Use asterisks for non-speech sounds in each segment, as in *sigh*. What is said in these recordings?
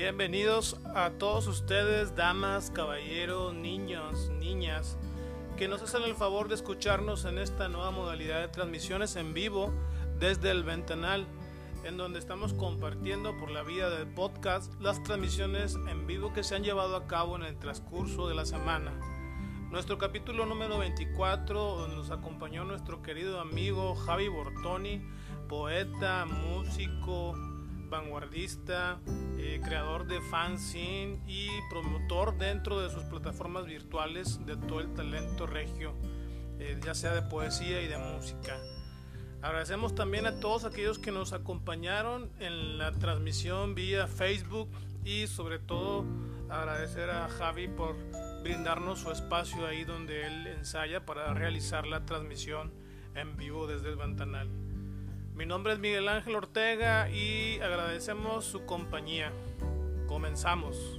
Bienvenidos a todos ustedes, damas, caballeros, niños, niñas, que nos hacen el favor de escucharnos en esta nueva modalidad de transmisiones en vivo desde el Ventanal, en donde estamos compartiendo por la vía del podcast las transmisiones en vivo que se han llevado a cabo en el transcurso de la semana. Nuestro capítulo número 24, donde nos acompañó nuestro querido amigo Javi Bortoni, poeta, músico, vanguardista, eh, creador de fanzine y promotor dentro de sus plataformas virtuales de todo el talento regio, eh, ya sea de poesía y de música. Agradecemos también a todos aquellos que nos acompañaron en la transmisión vía Facebook y sobre todo agradecer a Javi por brindarnos su espacio ahí donde él ensaya para realizar la transmisión en vivo desde el Ventanal. Mi nombre es Miguel Ángel Ortega y agradecemos su compañía. Comenzamos.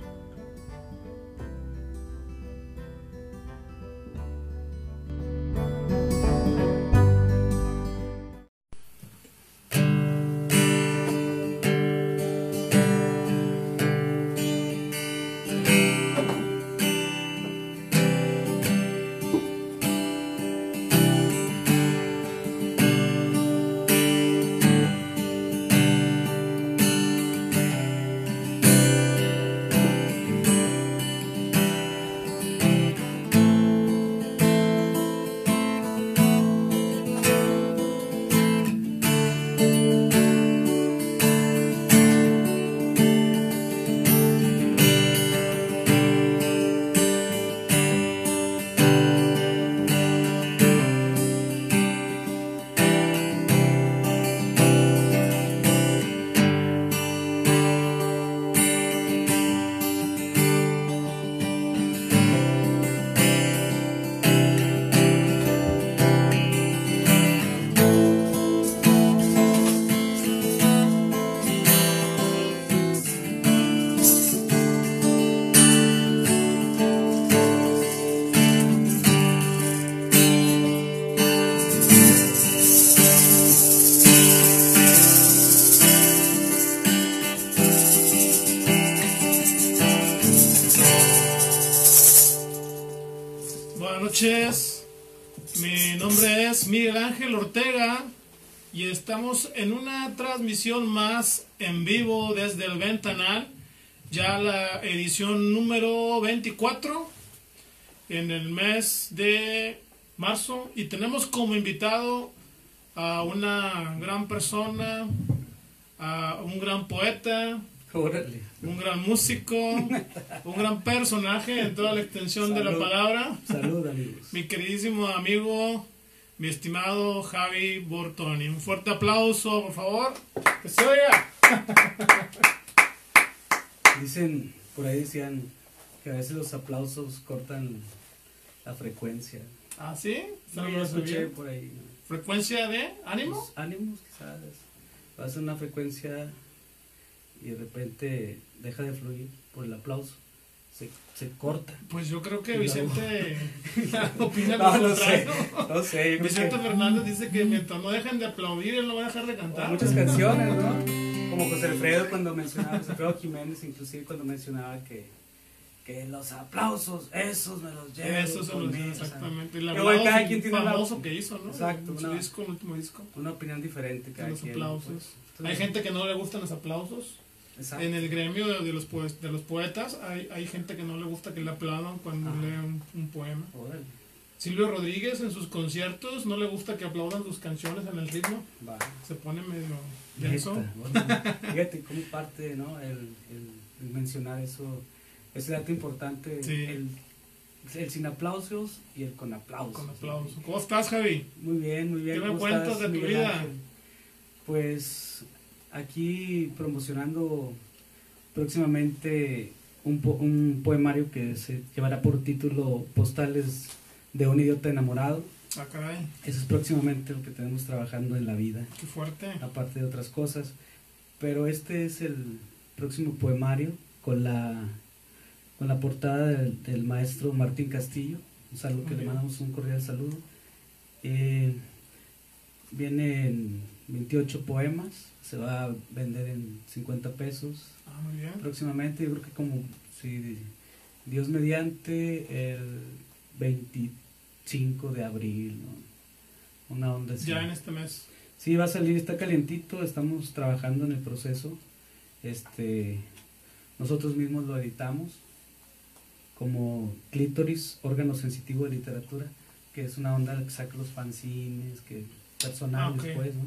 Estamos en una transmisión más en vivo desde el Ventanal, ya la edición número 24 en el mes de marzo y tenemos como invitado a una gran persona, a un gran poeta, Órale. un gran músico, un gran personaje en toda la extensión de la palabra. Salud, amigos. Mi queridísimo amigo, mi estimado Javi Bortoni. Un fuerte aplauso, por favor. Que se oiga. *laughs* Dicen, por ahí decían que a veces los aplausos cortan la frecuencia. ¿Ah, sí? No, ¿Está lo bien, escuché bien? por ahí. ¿no? ¿Frecuencia de ánimo? Pues, ánimos, quizás. Va a una frecuencia y de repente deja de fluir por el aplauso. Se, se corta. Pues yo creo que No. Vicente *laughs* opina No, lo no sé. contrario. No sé. Vicente que- Fernández dice que mientras no dejen de aplaudir, él no va a dejar de o cantar. muchas canciones, ¿no? *laughs* Como José Alfredo cuando mencionaba, José Alfredo Jiménez inclusive cuando mencionaba que, que los aplausos, esos me los llevo Eso se lo conmigo, dice o sea, exactamente. Bueno, aplauso cada quien tiene la- famoso que hizo, ¿no? Exacto, su una- disco, el último disco. una opinión diferente cada los quien. aplausos. pues. Hay Entonces, gente que no le gustan los aplausos. Exacto. En el gremio de, de los, poes- de los poetas hay, hay gente que no le gusta que le aplaudan cuando Ajá. lee un, un poema. Órale, Silvio Rodríguez en sus conciertos no le gusta que aplaudan sus canciones en el ritmo. Se pone medio denso. *laughs* Fíjate cómo parte, ¿no? El, el- el mencionar eso, ese dato importante. Sí. El, el sin aplausos y el con aplausos. Con. ¿Cómo estás, Javi? Muy bien, muy bien. ¿Qué me ¿Cómo cuentas estás, de tu Miguel vida? Ángel? Pues aquí promocionando próximamente un, po- un poemario que se llevará por título Postales de un idiota enamorado. Ah, caray, Eso es próximamente lo que tenemos trabajando en la vida, qué fuerte. aparte de otras cosas. Pero este es el próximo poemario con la, con la portada del, del maestro Martín Castillo. Un saludo que le mandamos un cordial saludo. Eh, vienen 28 poemas, se va a vender en 50 pesos Ah, muy bien. próximamente, yo creo que como si Dios mediante el 25 de abril, ¿no? Una onda así. Ya en este mes. Sí, va a salir, está calientito, estamos trabajando en el proceso. Este, nosotros mismos lo editamos como Clítoris, órgano sensitivo de literatura, que es una onda que saca los fanzines, que personales, Ah, pues, ¿no?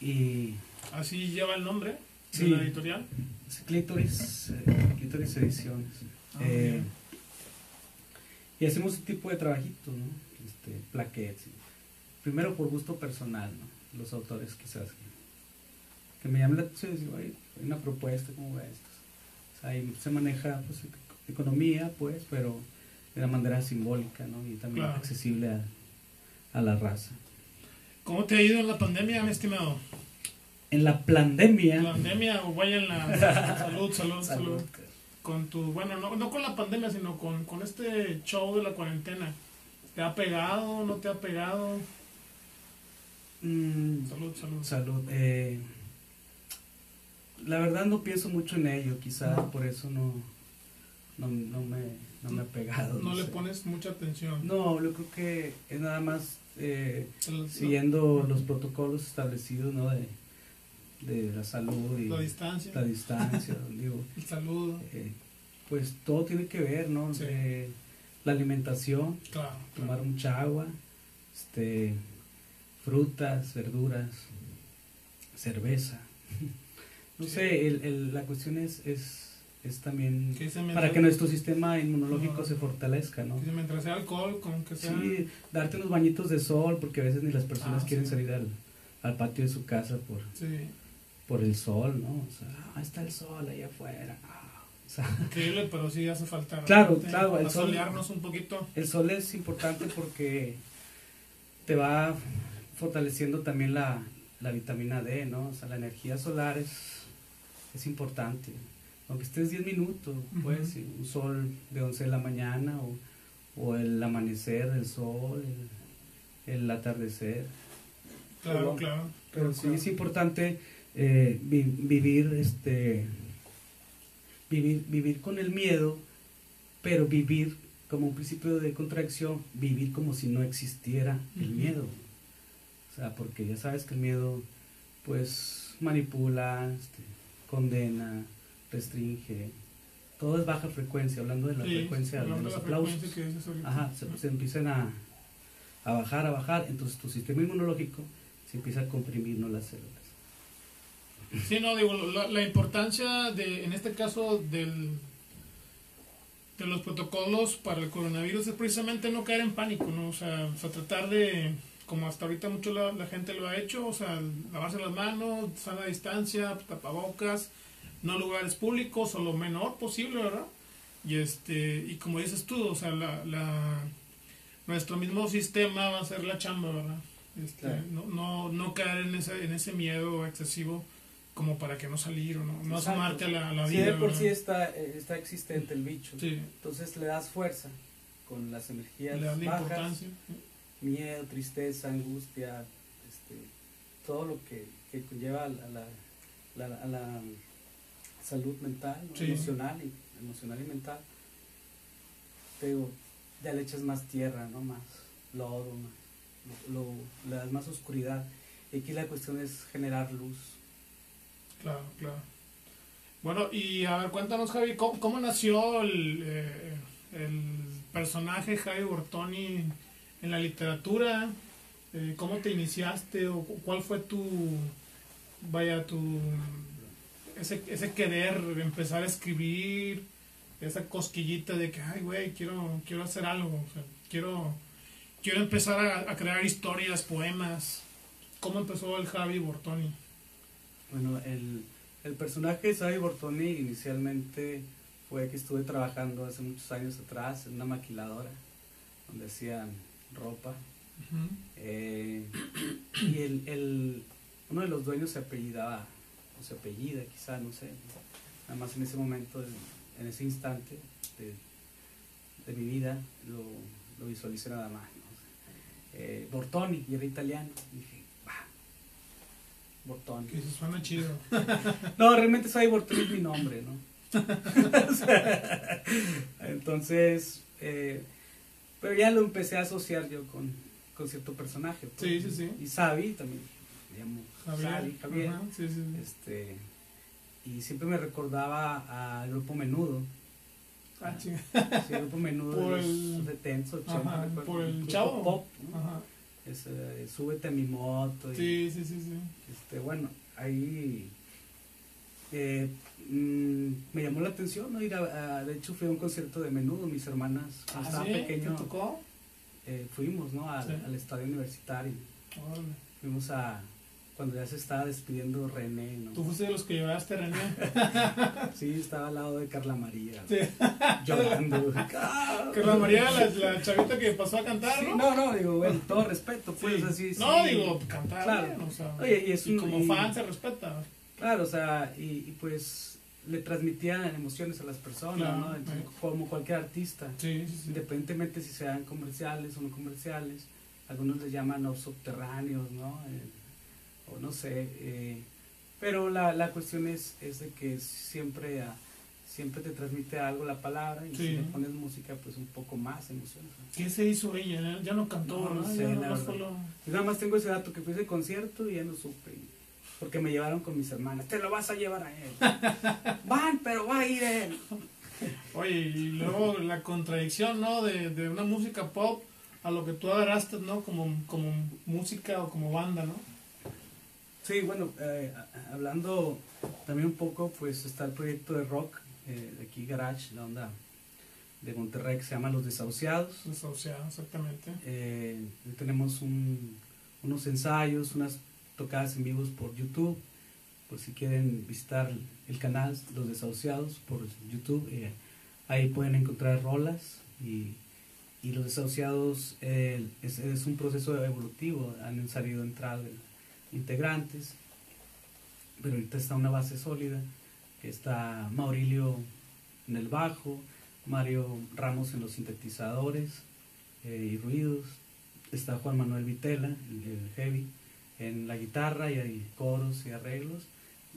Y Así lleva el nombre Sí. de la editorial. es Clítoris, eh, Clítoris Ediciones. Ah, Eh, y hacemos un tipo de trabajitos, ¿no? Este, plaquettes. Primero por gusto personal, ¿no? Los autores quizás que, que me llaman la atención y digo, "Oye, hay una propuesta, ¿cómo ves esto? O sea, ahí se maneja pues, ec- economía, pues, pero de una manera simbólica, ¿no? Y también Claro. accesible a, a la raza. ¿Cómo te ha ido en la pandemia, mi estimado? En la pandemia... Pandemia o vaya en la salud, salud, *laughs* salud. Salud. Con tu, bueno, no, no con la pandemia, sino con, con este show de la cuarentena. ¿Te ha pegado? ¿No te ha pegado? Mm, Salud, salud. Salud. eh, la verdad no pienso mucho en ello, quizá No. por eso no, no, no me, no me he pegado. No le sé. pones mucha atención. No, yo creo que es nada más eh, El- siguiendo los protocolos establecidos ¿no? de, de la salud y La distancia, la distancia. *laughs* digo, el saludo. eh, pues todo tiene que ver, ¿no? Sí. Eh, la alimentación, Claro, tomar claro. mucha agua, este, frutas, verduras, cerveza. *laughs* No Sí. sé, el, el- la cuestión es, es, es también para que nuestro sistema inmunológico No. se fortalezca, ¿no? que mientras sea alcohol, con que sea... Sí, darte unos bañitos de sol, porque a veces ni las personas Ah, quieren sí. salir al, al patio de su casa por, Sí, por el sol, ¿no? O sea, ah, está el sol allá afuera. ah, *laughs* o sea, increíble, pero sí hace falta. *laughs* Claro, claro, el sol- asolearnos un poquito. El sol es importante porque te va fortaleciendo también la, la vitamina D, ¿no? O sea, la energía solar es, es importante. Aunque estés 10 minutos, pues, un sol de 11 de la mañana o, o el amanecer del sol, el, el atardecer. Claro, Pero- claro. Pero sí claro. es importante eh, vi- vivir, este, vivir, vivir con el miedo, pero vivir como un principio de contracción, vivir como si no existiera el miedo. O sea, porque ya sabes que el miedo, pues, manipula, este, condena, restringe. Todo es baja frecuencia, hablando de la Sí, frecuencia de los aplausos. Ajá, se, se empiezan a, a bajar, a bajar, entonces tu sistema inmunológico se empieza a comprimir, no las células. Sí, no, digo, la, la importancia de, en este caso, del, de los protocolos para el coronavirus es precisamente no caer en pánico, ¿no? O sea, o sea, tratar de, como hasta ahorita mucho la, la gente lo ha hecho, o sea, lavarse las manos, sana distancia, tapabocas, no lugares públicos o lo menor posible, ¿verdad? Y este, y como dices tú, o sea, la, la, nuestro mismo sistema va a hacer la chamba, ¿verdad? Este, Claro. no, no, no caer en ese, en ese miedo excesivo como para que no salir o no, no asomarte a la, a la vida. de por sí está, eh, está existente el bicho, Sí, entonces le das fuerza con las energías le bajas, importancia. miedo, tristeza, angustia, este, todo lo que, que conlleva a la, la- la- a la salud mental, ¿no? Sí. emocional, y, emocional y mental. Te digo, ya le echas más tierra, ¿no? Más lodo, más, lo, le das más oscuridad. Y aquí la cuestión es generar luz. Claro, claro. Bueno, y a ver, cuéntanos, Javi, ¿cómo, nació el, eh, el personaje Javi Bortoni en la literatura? Eh, ¿Cómo te iniciaste? ¿O cu- cuál fue tu, vaya, tu, ese, ese querer empezar a escribir, esa cosquillita de que, ay, güey, quiero, quiero hacer algo, quiero, quiero empezar a, a crear historias, poemas? ¿Cómo empezó el Javi Bortoni? Bueno, el, el personaje de Xavi Bortoni inicialmente fue que estuve trabajando hace muchos años atrás en una maquiladora donde hacían ropa. Eh, y el, el, uno de los dueños se apellidaba, o se apellida quizá, no sé, nada más en ese momento, en, ese instante de, de mi vida, lo, lo visualicé nada más. ¿no? Eh, Bortoni, y era italiano. Y dije, "Bah, Bortón. Que se suena chido. *laughs* no, realmente Sabi Bortón es mi nombre, ¿no? *laughs* Entonces, eh, pero ya lo empecé a asociar yo con, con cierto personaje. pues. Sí, sí, sí. Y Sabi también, me llamo Javier. Sabi, Javier. Ajá, sí, sí, sí. Este, y siempre me recordaba al grupo Menudo. Ah, chinga. Sí, el grupo Menudo Por de el- los 70, 80, Ajá, recuerdo. por el chavo. Pop, ¿no? Ajá. Es, eh, súbete a mi moto. y- Sí, sí, sí, sí. este, bueno, ahí eh, mm, me llamó la atención ¿no? ir a, a- de hecho fui a un concierto de menudo, mis hermanas, cuando Ah, estaba sí, pequeño, ¿Te tocó? eh, fuimos ¿no? al, Sí. al estadio universitario, Órale. fuimos a, cuando ya se estaba despidiendo René, ¿no? Tú fuiste de los que llevaste a René. *laughs* Sí, estaba al lado de Carla María, Sí. llorando. *laughs* Que la María, la, la chavita que pasó a cantar, Sí, ¿no? no, no, digo, bueno, todo respeto, pues, Sí. así, No, sí. digo, cantar Claro. bien, o sea. Oye, y es y un- como y- fan se respeta. Claro, o sea, y, pues le transmitían emociones a las personas, Claro, ¿no? Entonces, eh. como cualquier artista, independientemente si sean comerciales o no comerciales, algunos les llaman los subterráneos, ¿no? Eh, o no sé, eh, pero la, la cuestión es, es de que siempre, ah, siempre te transmite algo la palabra y si le pones música, pues un poco más emociones. ¿no? ¿Qué se hizo ella? Ya no cantó, nada más tengo ese dato que fui a ese concierto y ya no supe. Porque me llevaron con mis hermanas. Te lo vas a llevar a él. *laughs* Van, pero va a ir él. Oye, y luego la contradicción, ¿no? De, de una música pop a lo que tú agarraste, ¿no? Como, como música o como banda, ¿no? Sí, bueno, eh, hablando también un poco, pues está el proyecto de rock eh, de aquí, Garage, la onda de Monterrey que se llama Los Desahuciados. Desahuciado, exactamente. Eh, tenemos un- unos ensayos, unas tocadas en vivos por YouTube. Por si quieren visitar el canal Los Desahuciados por YouTube, eh, ahí pueden encontrar rolas. Y, y Los Desahuciados eh, es, es un proceso evolutivo. Han salido, entrado integrantes, pero ahorita está una base sólida. Está Maurilio en el bajo, Mario Ramos en los sintetizadores eh, y ruidos, está Juan Manuel Vitela, el, el heavy, en la guitarra y hay coros y arreglos,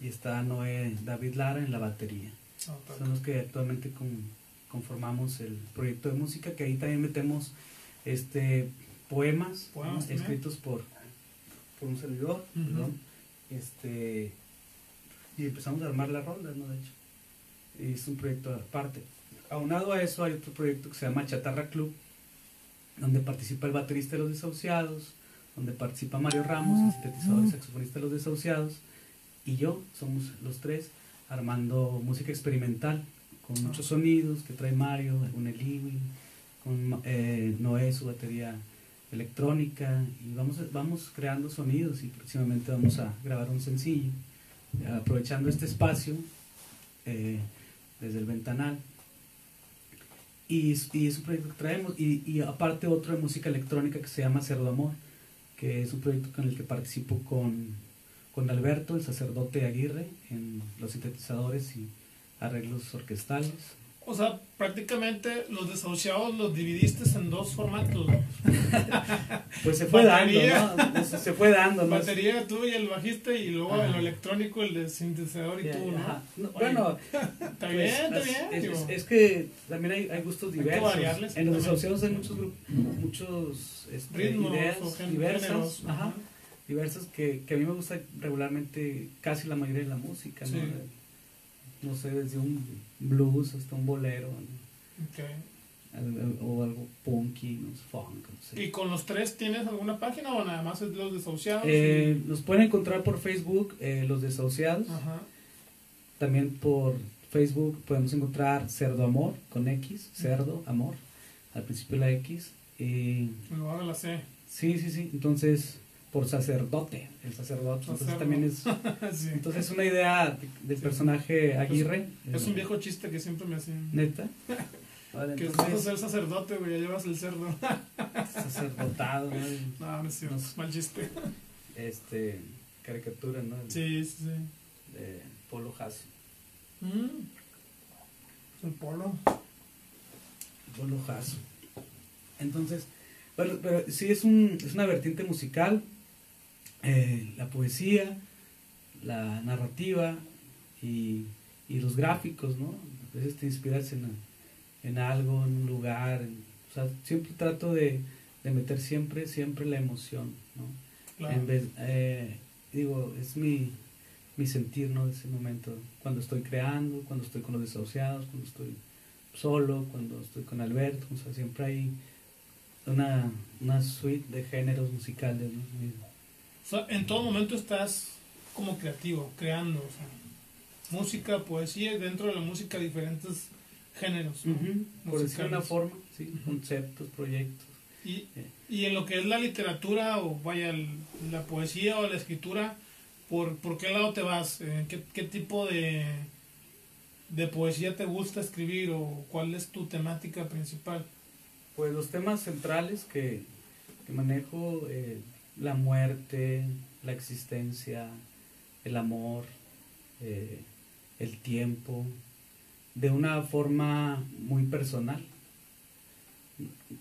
y está Noé David Lara en la batería. Ah, Son los que actualmente con- conformamos el proyecto de música, que ahí también metemos este poemas, también. escritos por, por un servidor, perdón, este, y empezamos a armar las rondas, ¿no? De hecho, y es un proyecto aparte. Aunado a eso hay otro proyecto que se llama Chatarra Club, donde participa el baterista de Los Desahuciados, donde participa Mario Ramos, el sintetizador y saxofonista de Los Desahuciados, y yo, somos los tres, armando música experimental, con muchos sonidos que trae Mario, un Eliwi, con eh, Noé su batería electrónica, y vamos, vamos creando sonidos y próximamente vamos a grabar un sencillo, aprovechando este espacio eh, desde el ventanal. Y, y es un proyecto que traemos, y, y aparte otro de música electrónica que se llama Cerdo Amor, que es un proyecto con el que participo con, con Alberto, el sacerdote Aguirre, en los sintetizadores y arreglos orquestales. O sea, prácticamente los desahuciados los dividiste en dos formatos. *laughs* Pues se fue Batería. dando, ¿no? Se fue dando, ¿no? Batería tú y el bajista y luego Ajá. el electrónico, el de sintetizador y tú, bueno, *laughs* Está pues, bien, está es- bien. Es, que también hay, hay gustos Hay diversos. variarles, en los desahuciados hay muchos grupos, muchos este, ritmos ideas diversas, géneros. ajá, ajá. diversas que, que a mí me gusta regularmente casi la mayoría de la música. No sé, desde un blues hasta un bolero, ¿no? O algo punky, no sé, funk, no sé. ¿Y con los tres tienes alguna página o nada más es los desahuciados? Eh, nos pueden encontrar por Facebook, eh, Los Desahuciados. Ajá. También por Facebook podemos encontrar Cerdo Amor con X, Cerdo Amor, al principio la X. Y de la C. sí, sí, sí. Entonces, por sacerdote, el sacerdote. Entonces Sacerdo. también es. *laughs* Sí. Entonces es una idea de- del Sí. personaje Aguirre. Es un eh, viejo chiste que siempre me hacían. Neta. *laughs* Vale, Que vas a entonces, ser sacerdote, güey, ya llevas el cerdo. *laughs* sacerdotado, ¿no? No, no es cierto, No. es mal chiste. Este, caricatura, ¿no? Sí, sí, sí. De Polo Jasso. Mm. El polo. Polo Jasso. Entonces, bueno, pero sí es, un, es una vertiente musical, eh, la poesía, la narrativa y, y, los gráficos, ¿no? A veces te inspiras en, en algo, en un lugar. o sea, siempre trato de, de, meter siempre, siempre la emoción, ¿no? En vez, eh, digo, es mi, mi sentir, ¿no? De ese momento. Cuando estoy creando, cuando estoy con los desahuciados, cuando estoy solo, cuando estoy con Alberto, o sea, siempre hay una, una suite de géneros musicales. O sea, en todo momento estás como creativo, creando, o sea, música, poesía, dentro de la música diferentes géneros. Por decir una forma, sí, conceptos, proyectos. Y, eh. y, en lo que es la literatura, o vaya, la poesía o la escritura, ¿por, por qué lado te vas? Eh, ¿Qué, qué tipo de, de poesía te gusta escribir o cuál es tu temática principal? Pues los temas centrales que, manejo, eh, la muerte, la existencia, el amor, eh, el tiempo, de una forma muy personal,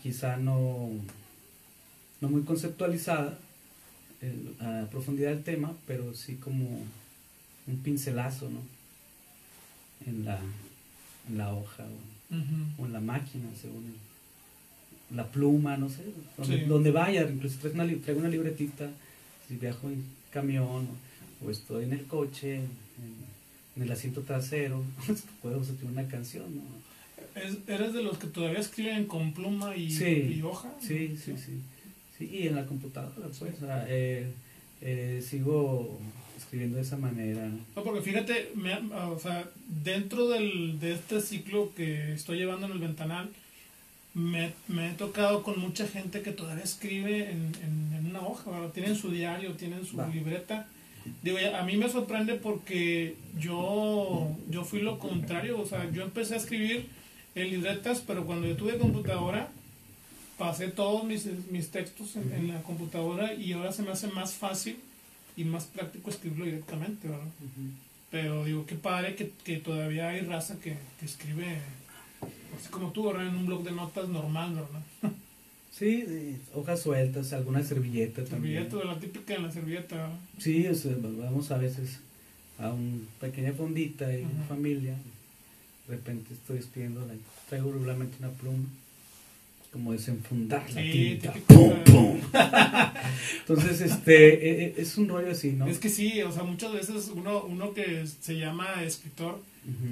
quizá no, no muy conceptualizada a profundidad del tema, pero sí como un pincelazo, ¿no? En la, en la hoja o, en la máquina, según la pluma, no sé, donde, vaya, incluso traigo una, traigo una libretita, si viajo en camión o, estoy en el coche, en, el asiento trasero, *laughs* puedo hacer una canción, ¿Eres de los que todavía escriben con pluma y, hoja? Sí, sí, sí, sí, y en la computadora, pues, eh, eh, sigo escribiendo de esa manera. No, porque fíjate, o sea, dentro del, de este ciclo que estoy llevando en el ventanal, me, me, he tocado con mucha gente que todavía escribe en, en, una hoja, tienen su diario, tienen su libreta. Digo, a mí me sorprende porque yo, yo fui lo contrario, o sea, yo empecé a escribir en libretas, pero cuando yo tuve computadora, pasé todos mis, mis textos en, la computadora y ahora se me hace más fácil y más práctico escribirlo directamente, ¿verdad? Pero digo, qué padre que, que todavía hay raza que, que escribe Así como tú, En un blog de notas normal, ¿verdad? *laughs* Sí, hojas sueltas, alguna servilleta también. Servilleta, la típica de la servilleta. Sí, vamos a veces a una pequeña fondita y una familia. De repente estoy espiando, traigo regularmente una pluma, como desenfundar la tinta. ¡Pum, pum! *laughs* Entonces, este, e, e, es un rollo así, ¿no? Es que sí, o sea, muchas veces uno, uno que se llama escritor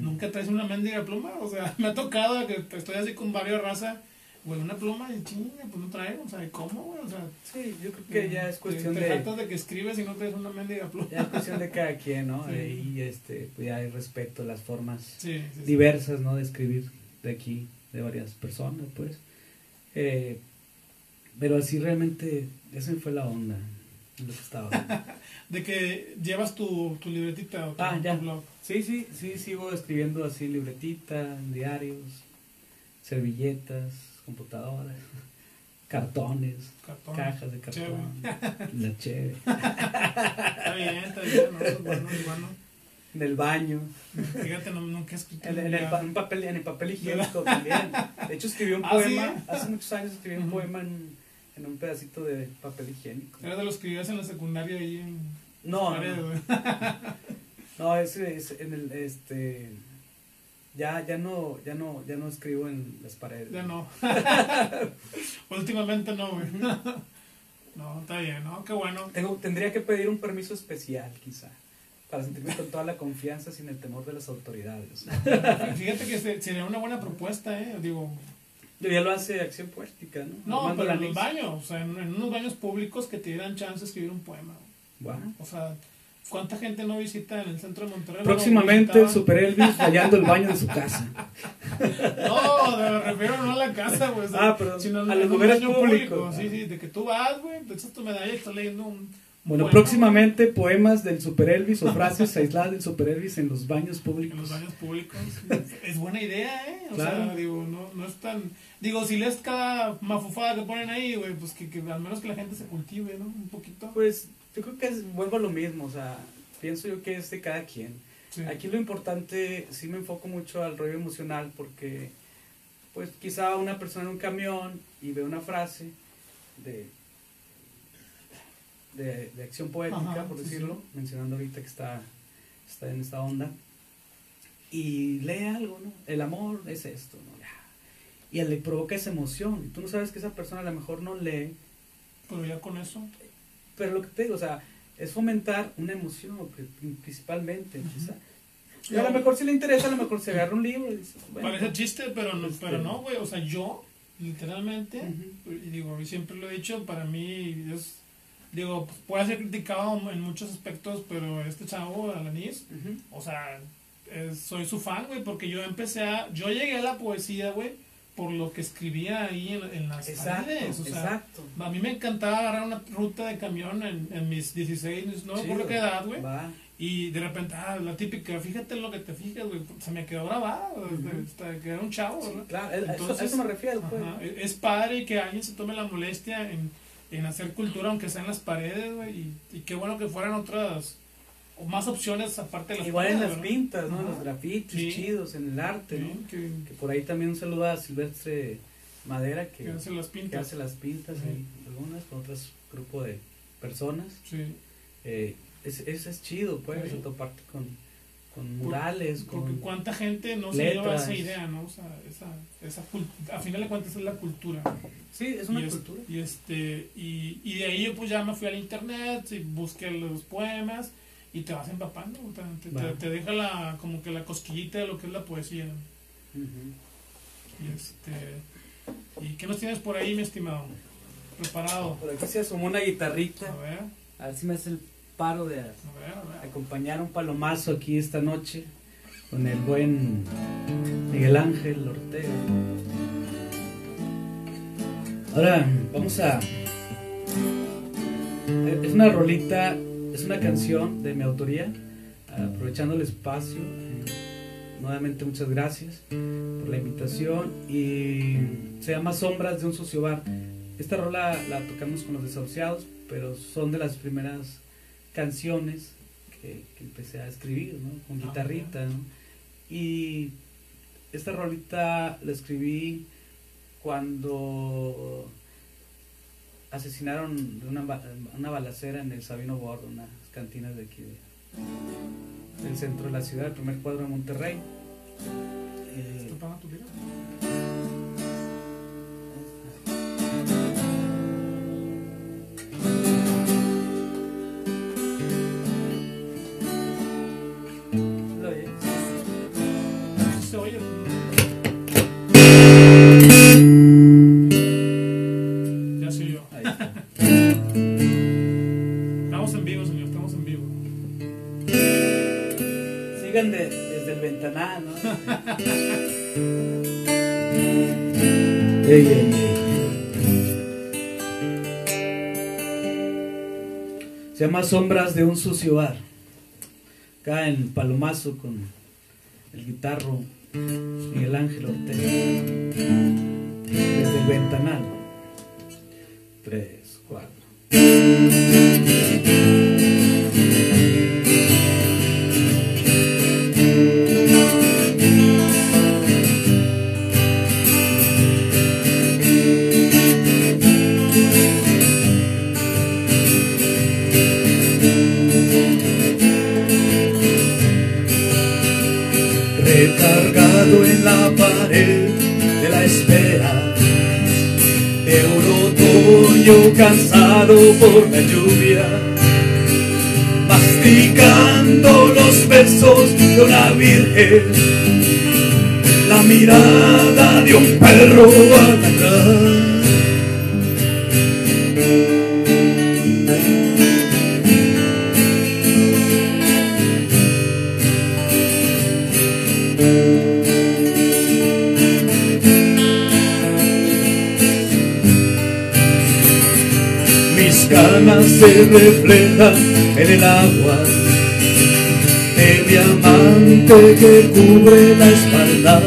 Nunca traes una mendiga pluma, o sea, *laughs* me ha tocado que estoy así con varios raza, güey, una pluma y chinga, pues no traigo, o sea, ¿cómo, güey? O sea, sí, yo creo que ya es cuestión de... Te de que escribes y no traes una mendiga pluma. Ya es cuestión de cada quien, ¿no? *laughs* Y este, pues ya hay respeto a las formas diversas, ¿no? De escribir de aquí, de varias personas, pues. Eh, pero así realmente, esa fue la onda en lo que estaba. *laughs* de que llevas tu, tu libretita o tu, ah, ya. Sí, sí, sí, sigo escribiendo así libretita, diarios, servilletas, computadoras, *laughs* cartones, cajas de cartón, *laughs* la cheve. Está bien, está bien, no, es bueno, es bueno. En el baño. Fíjate, no, nunca he escrito. En, en, el, papel, en el papel higiénico también. De hecho, escribí un *laughs* ¿Ah, poema, hace muchos años escribí un poema en, en, un pedacito de papel higiénico. ¿Era de los que vivías en la secundaria ahí en... No, no. No, ese es en el este ya ya no ya no ya no escribo en las paredes. Ya no. *laughs* Últimamente no, güey. *laughs* No, está bien, ¿no? Qué bueno. Tengo, tendría que pedir un permiso especial, quizá, para sentirme con toda la confianza sin el temor de las autoridades. *laughs* Fíjate que sería una buena propuesta, ¿eh? Digo, ya lo hace Acción Poética, ¿no? No, pero en los baños, o sea, en, unos baños públicos que te dieran chance de escribir un poema. Bueno. O sea, ¿Cuánta gente no visita en el centro de Monterrey? Próximamente Super Elvis rayando el baño de su casa. *laughs* No, me refiero no a la casa, güey. Ah, pero sino a los lugares públicos. Sí, sí, de que tú vas, güey, te echas tu medalla y estás leyendo un. Bueno, próximamente poemas del Super Elvis o *laughs* frases aisladas del Super Elvis en los baños públicos. En los baños públicos. es buena idea, ¿eh? O sea, digo, no, no es tan. Digo, si lees cada mafufada que ponen ahí, güey, pues que, que al menos que la gente se cultive, ¿no? Un poquito. Pues yo creo que es, vuelvo a lo mismo, o sea, pienso yo que es de cada quien. Aquí lo importante, sí me enfoco mucho al rollo emocional porque, pues quizá una persona en un camión y ve una frase de, de, de acción poética, Ajá, por sí, decirlo, mencionando ahorita que está, está en esta onda. Y lee algo, ¿no? El amor es esto, ¿no? Y le provoca esa emoción. Tú no sabes que esa persona a lo mejor no lee, Pero ya con eso. Pero lo que te digo, o sea, es fomentar una emoción pri- principalmente. Y a lo mejor si le interesa, a lo mejor se agarra un libro y dice, bueno, Parece chiste, pero no, Este- pero no, güey. O sea, yo, literalmente, Ujú. y digo, siempre lo he dicho, para mí es. Digo, pues, puede ser criticado en muchos aspectos, pero este chavo, Alanis, o sea, es- soy su fan, güey, porque yo empecé a. Yo llegué a la poesía, güey, por lo que escribía ahí en, en las Exacto, paredes. O sea, exacto. a mí me encantaba agarrar una ruta de camión en, en mis 16, no me acuerdo qué edad, güey. Y de repente, ah, la típica, fíjate en lo que te fijas, güey, se me quedó grabado, Ujú. hasta que era un chavo, ¿verdad? Claro, eso- a Entonces, eso me refiero. pues. Ajá, e- Es padre que alguien se tome la molestia en, en hacer cultura, aunque sea en las paredes, güey, y, y qué bueno que fueran otras, más opciones aparte de las Igual en paredes, las ¿verdad? pintas, ¿no? En los grafitis Sí. chidos, en el arte, que, Que por ahí también un saludo a Silvestre Madera que, que hacen las que pintas. hace las pintas, ahí, algunas con otros grupo de personas. Sí. Eh, es, es, es chido, pues, Sí. toparte con, con murales, Porque con... cuánta gente no se lleva letras. esa idea, ¿no? O sea, esa, esa a final de cuentas es la cultura. Sí, es una y es- cultura. Y, este, y, y de ahí yo pues ya me fui al internet y busqué los poemas y te vas empapando, te, te- deja la, como que la cosquillita de lo que es la poesía. Y este, ¿y qué nos tienes por ahí, mi estimado? Preparado. Por aquí se asomó una guitarrita. A ver, A ver si me hace el paro de a ver, a ver. acompañar un palomazo aquí esta noche con el buen Miguel Ángel Ortega. Ahora vamos a... Es una rolita, es una canción de mi autoría, aprovechando el espacio. eh, Nuevamente muchas gracias por la invitación y se llama Sombras de un sucio bar. Esta rola la tocamos con los desahuciados, pero son de las primeras canciones que, que empecé a escribir, ¿no? Con Ah, guitarrita, ¿no? Y esta rolita la escribí cuando asesinaron de una, una balacera en el Sabino Bordo, unas cantinas de aquí, de- del centro de la ciudad, el primer cuadro de Monterrey. Eh, vivo, señor, estamos en vivo. Sigan de- desde el ventanal, ¿no? Ey, ey, ey. Se llama Sombras de un sucio bar. Acá en Palomazo con el guitarro Miguel Ángel Ortega. Desde el ventanal. Tres, cuatro. Otoño cansado por la lluvia, masticando los besos de una virgen, la mirada de un perro alacrán. Se reflejan en el agua de diamante que cubre la espalda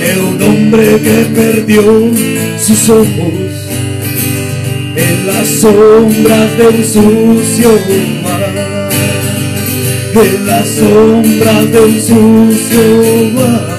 de un hombre que perdió sus ojos en las sombras de un sucio mar, en las sombras de un sucio mar.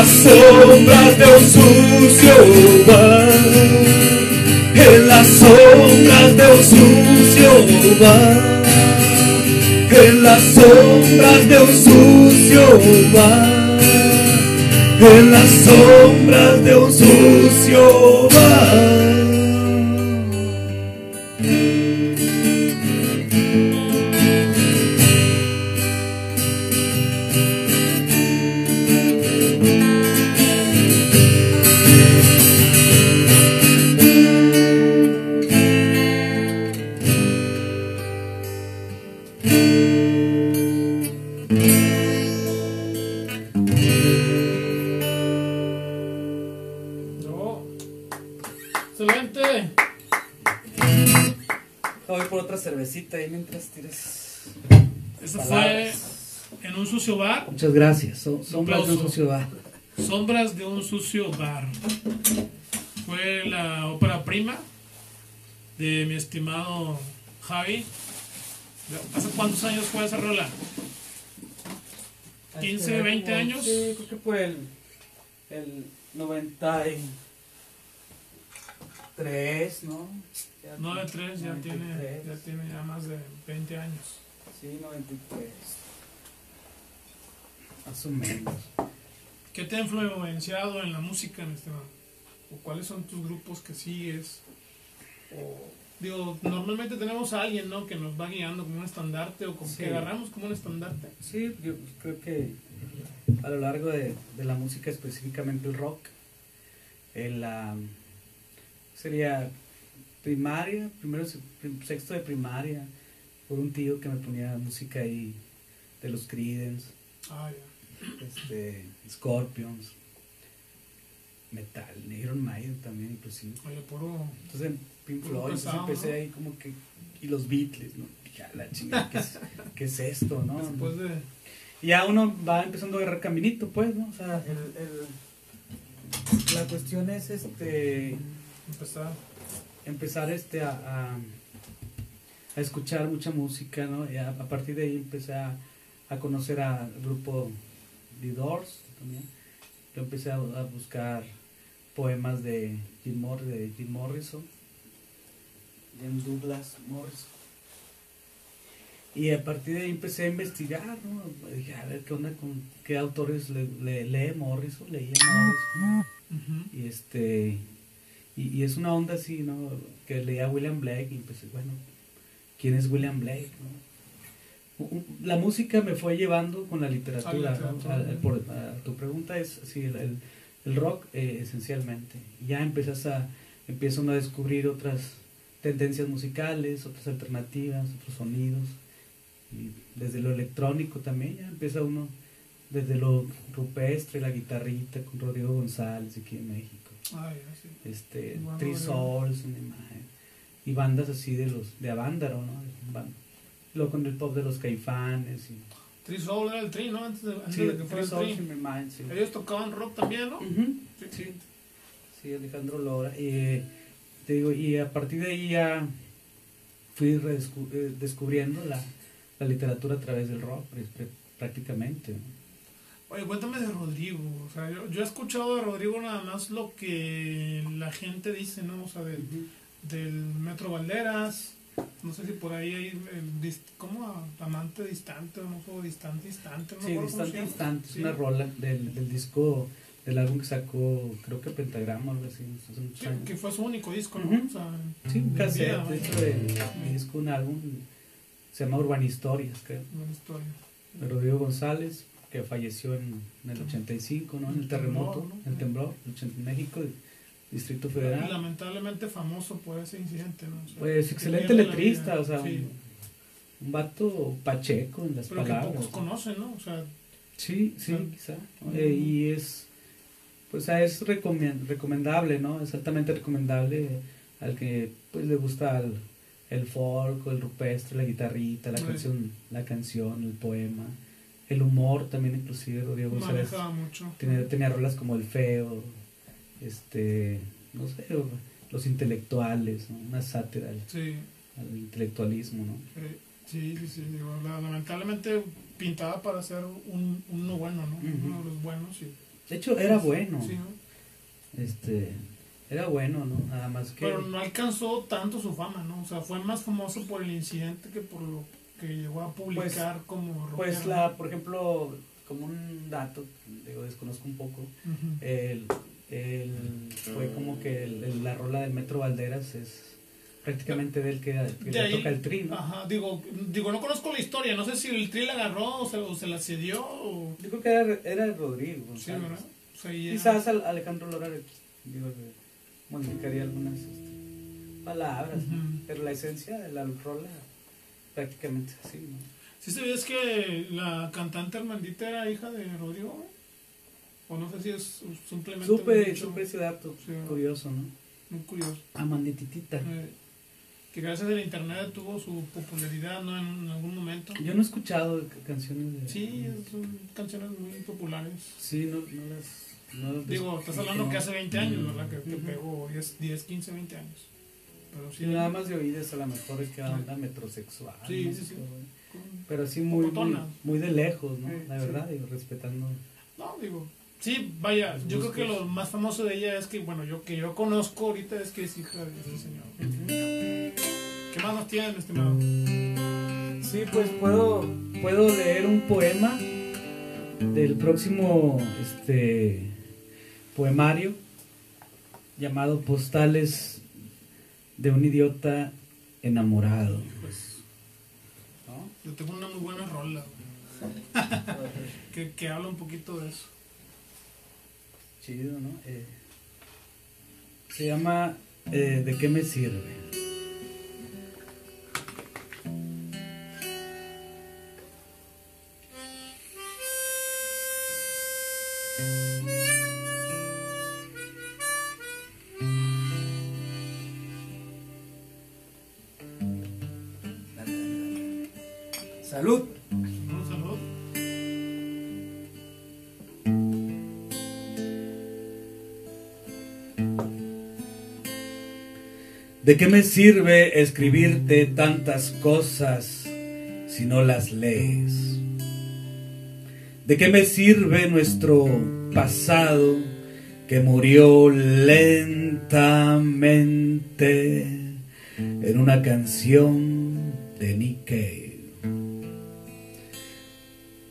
Las sombras de un sucio bar, en las sombras de un sucio bar, en las sombras de un sucio bar, en las sombras de un sucio bar. Cervecita ahí mientras tiras. Eso fue en un sucio bar. Muchas gracias. So- sombras de un sucio bar. Sombras de un sucio bar. Fue la ópera prima de mi estimado Javi. ¿Hace cuántos años fue esa rola? 15, 20 años. Sí, creo que fue el, el 93, ¿no? Ya 9-3 ya tiene, 93. ya tiene ya más de 20 años. Sí, 93. Más o menos. ¿Qué te ha influenciado en la música, mi estimado? ¿O cuáles son tus grupos que sigues? O, digo, normalmente tenemos a alguien, ¿no? Que nos va guiando como un estandarte o como Sí. que agarramos como un estandarte. Sí, yo creo que a lo largo de, de la música, específicamente el rock, el, ah, sería primaria, primero se- prim- sexto de primaria, por un tío que me ponía música ahí de los Creedence, Ah, ya. este, Scorpions, metal, Iron Maiden también inclusive. Oye, puro... Entonces Pink Floyd, entonces pesado, empecé ¿no? ahí como que, y los Beatles, ¿no? Dije, "A la chingada, ¿qué es, qué es esto, no? Después de... Y ya uno va empezando a agarrar caminito, pues, ¿no? O sea, el, el- la cuestión es este empezar. empezar este a, a, a escuchar mucha música, ¿no? Y a, a partir de ahí empecé a, a conocer al grupo The Doors también. Yo empecé a, buscar poemas de Jim, Mor- de Jim Morrison, James Douglas Morrison. Y a partir de ahí empecé a investigar, ¿no? Dije, a ver qué onda con qué autores le, le- lee Morrison, leía Morrison. Y este y, y es una onda así, ¿no? Que leía William Blake y empecé, bueno, ¿quién es William Blake? no? La música me fue llevando con la literatura. ¿no? por- a tu pregunta es sí, el, el- el rock eh, esencialmente. Ya empiezas a empieza uno a descubrir otras tendencias musicales, otras alternativas, otros sonidos. Y desde lo electrónico también ya empieza uno desde lo rupestre, la guitarrita con Rodrigo González aquí en México. Ah, ya, sí. Este, Bueno, Three bueno. Souls, una imagen. Y bandas así de los de Avándaro, ¿no? Luego con el pop de los caifanes. Y, Three Soul era el Tri, ¿no? Antes de, antes sí, de que Three fuera el Souls Tri. in My Mind, sí. Ellos tocaban rock también, ¿no? Ujú, Sí. sí. Sí, Alejandro Lora. Y, te digo, y a partir de ahí ya fui redescu- eh, descubriendo la, la literatura a través del rock, pues, pr- prácticamente. ¿no? Oye, cuéntame de Rodrigo. O sea, yo, yo he escuchado de Rodrigo nada más lo que la gente dice, ¿no? O sea, del, del Metro Valderas. No sé si por ahí hay el, ¿cómo? Amante distante no fue distante, distante. No Sí, Distante. Instante, es Sí. una rola del, del disco, del álbum que sacó, creo que Pentagrama o algo así. Sí, que fue su único disco, ¿no? Ujú. O sea, Sí, un de hecho, de, de disco, un álbum, se llama Urban Historias, creo. Buena historia. De Rodrigo González, que falleció en, en el 85, ¿no? En el terremoto, temblor, ¿no? el temblor, el 80 en México, Distrito Y Federal. lamentablemente famoso por ese incidente, ¿no? O sea, Pues que excelente letrista, o sea, Sí, un, un vato pacheco en las pero que palabras. pocos conocen, ¿no? O sea, Sí, sí, Claro. quizá. ¿no? Ujú. Eh, y es, pues ah, es recomen- recomendable, ¿no? Es altamente recomendable al que pues le gusta el, el folk, el rupestre, la guitarrita, la Sí. canción, la canción, el poema, el humor también inclusive Rodrigo González mucho. tenía, tenía rolas como El Feo, este, no sé, los intelectuales, ¿no? una sátira al, Sí, al intelectualismo, ¿no? eh, sí, sí, sí. digo, la- lamentablemente pintada para ser un, uno bueno, ¿no? Uno de los buenos. Y, De hecho, era bueno. Sí, ¿no? Este, era bueno, ¿no? Nada más que... Pero no alcanzó tanto su fama, ¿no? O sea, fue más famoso por el incidente que por lo que llegó a publicar como Pues la, por ejemplo, como un dato, digo, desconozco un poco, el, el- fue como que el- la rola del Metro Valderas es prácticamente del que, que De le ahí- toca el tri, ¿no? Ajá, digo, digo, no conozco la historia, no sé si el tri la agarró o se, o se la cedió o... Yo creo que era, era Rodrigo. Sí. ¿verdad? O sea, y ya- Quizás al- Alejandro Lora digo, modificaría algunas este, palabras, pero la esencia de la rola prácticamente así, ¿no? ¿Sí sabías que la cantante Armandita era hija de Rodrigo? O no sé si es simplemente Supe, supe ese dato Sí. curioso, ¿no? muy curioso. Amandititita. Eh, que gracias al internet tuvo su popularidad ¿no? en, en algún momento. Yo no he escuchado ca- canciones de... Sí, son canciones muy populares. Sí, no, no las... no Digo, estás hablando que hace 20 años, ¿verdad? Que, que Ujú. pegó 10, 10, 15, 20 años. Pero sí, nada más de oídas a lo mejor es que onda metrosexual. Sí, ¿no? sí, sí. Pero sí muy, muy, de lejos, ¿no? La verdad, digo, respetando... No, digo. Sí, vaya, yo creo que lo más famoso de ella es que, bueno, yo que yo conozco ahorita es que es hija de ese señor. ¿Qué más nos tienen, estimado? Sí, pues puedo, puedo leer un poema del próximo este, poemario llamado Postales de un idiota enamorado. Pues ¿no? yo tengo una muy buena rola *laughs* que, que habla un poquito de eso. Chido, ¿no? Eh, se llama eh, ¿De qué me sirve? ¿De qué me sirve escribirte tantas cosas si no las lees? ¿De qué me sirve nuestro pasado que murió lentamente en una canción de Nick?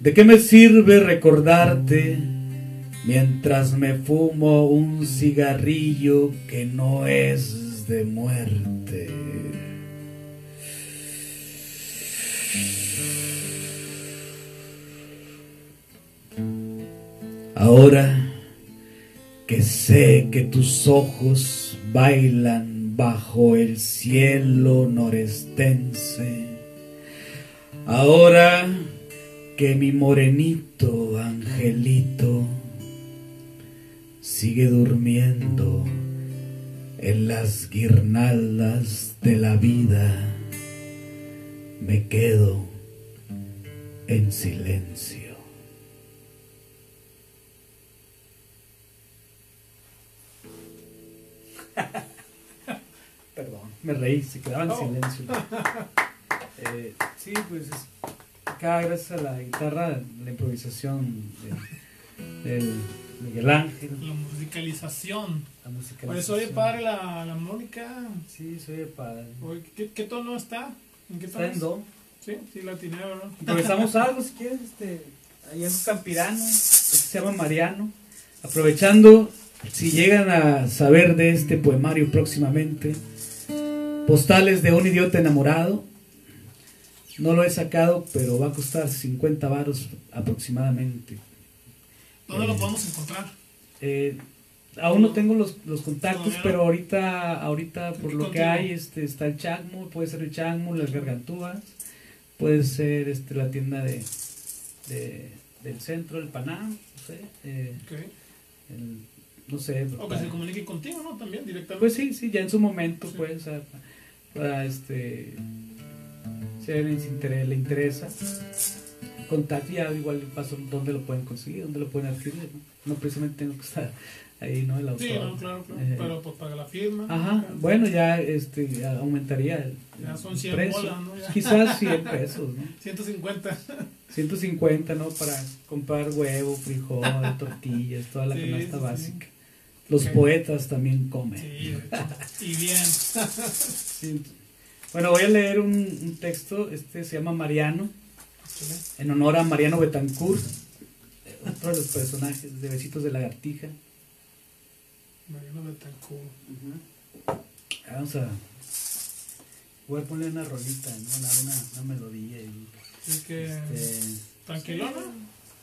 ¿De qué me sirve recordarte mientras me fumo un cigarrillo que no es de muerte? Ahora que sé que tus ojos bailan bajo el cielo norestense, ahora que mi morenito angelito sigue durmiendo en las guirnaldas de la vida, me quedo en silencio. *laughs* Perdón, me reí, se quedaba en silencio. *laughs* Eh, sí, pues es- acá gracias a la guitarra, la improvisación de, del Miguel Ángel, La musicalización. la. Por eso, oye, padre, la, la armónica. Sí, soy el padre. Oye, ¿qué, ¿Qué tono está? ¿En qué Está tono? en do. Sí, sí, la atiné, ¿verdad? Improvisamos *laughs* algo si quieres, este, ahí es un campirano, este se llama Mariano. Aprovechando, si llegan a saber de este poemario próximamente, postales de un idiota enamorado. No lo he sacado, pero va a costar 50 varos aproximadamente. ¿Dónde lo Eh, podemos encontrar? Eh, aún no tengo los, los contactos, no. pero ahorita, ahorita por lo que hay, este, está el Chacmo, puede ser el Chacmo, las gargantúas, puede ser este, la tienda de, de- del centro, el Panam, no sé, eh, Ok. el- no sé. O que para- se comunique contigo, ¿no? También directamente. pues sí, sí, ya en su momento, Sí. pues, a- para este, si a inter- le interesa, contacto ya igual paso dónde lo pueden conseguir, dónde lo pueden adquirir. No, no precisamente tengo que estar ahí, ¿no? El autor. Sí, no, claro, claro. Eh, pero pues paga la firma. Ajá, bueno, ya este ya aumentaría el, Ya son el 100 precio. bolas, ¿no? Ya. Quizás 100 pesos, ¿no? *laughs* 150. 150, ¿no? Para comprar huevo, frijol, *laughs* tortillas, toda la Sí, canasta sí, básica. Los poetas también comen. Sí, *laughs* y bien. Sí. Bueno, voy a leer un, un texto, este se llama Mariano, en honor a Mariano Betancourt, otro de los personajes de Besitos de Lagartija. Mariano Betancourt. Vamos a... Voy a poner una rolita, ¿no? una, una, una melodía. Y, Así que, este, tranquilona.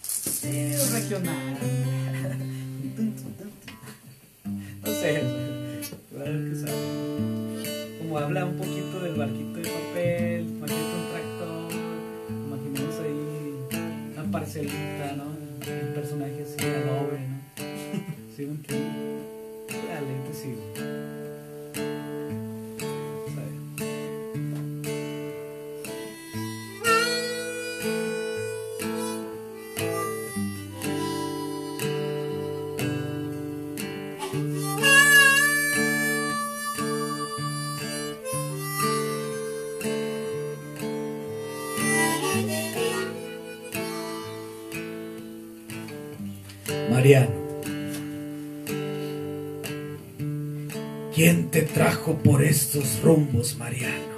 Sí, regional. No sé, a ver qué sale. Como habla un poquito del barquito de papel, *laughs* Un personaje así, adobe, ¿no? ¿Sí? ¿Quién te trajo por estos rumbos, Mariano?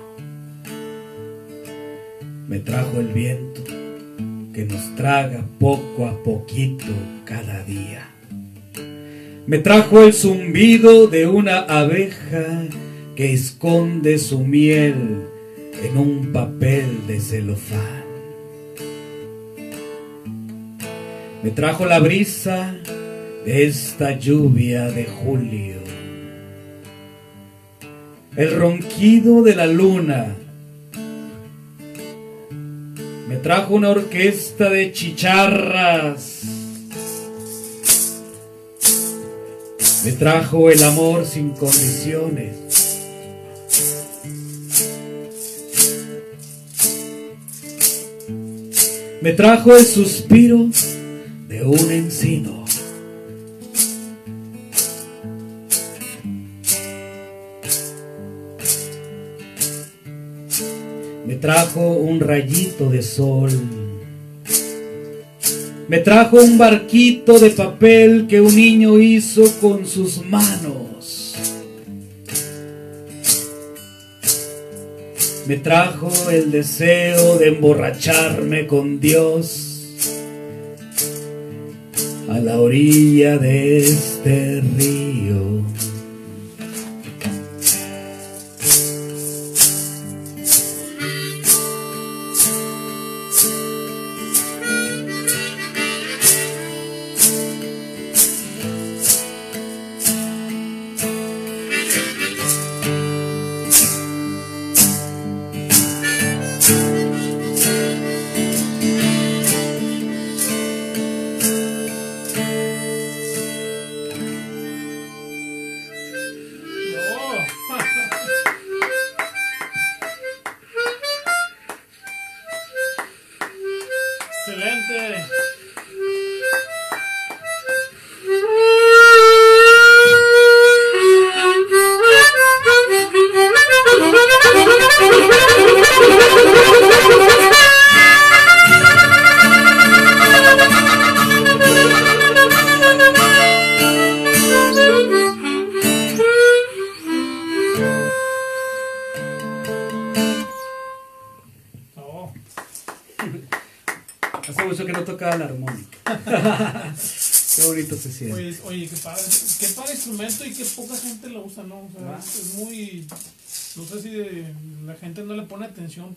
Me trajo el viento que nos traga poco a poquito cada día. Me trajo el zumbido de una abeja que esconde su miel en un papel de celofán. Me trajo la brisa de esta lluvia de julio. El ronquido de la luna. Me trajo una orquesta de chicharras. Me trajo el amor sin condiciones. Me trajo el suspiro un encino. Me trajo un rayito de sol. Me trajo un barquito de papel que un niño hizo con sus manos. Me trajo el deseo de emborracharme con Dios a la orilla de este río.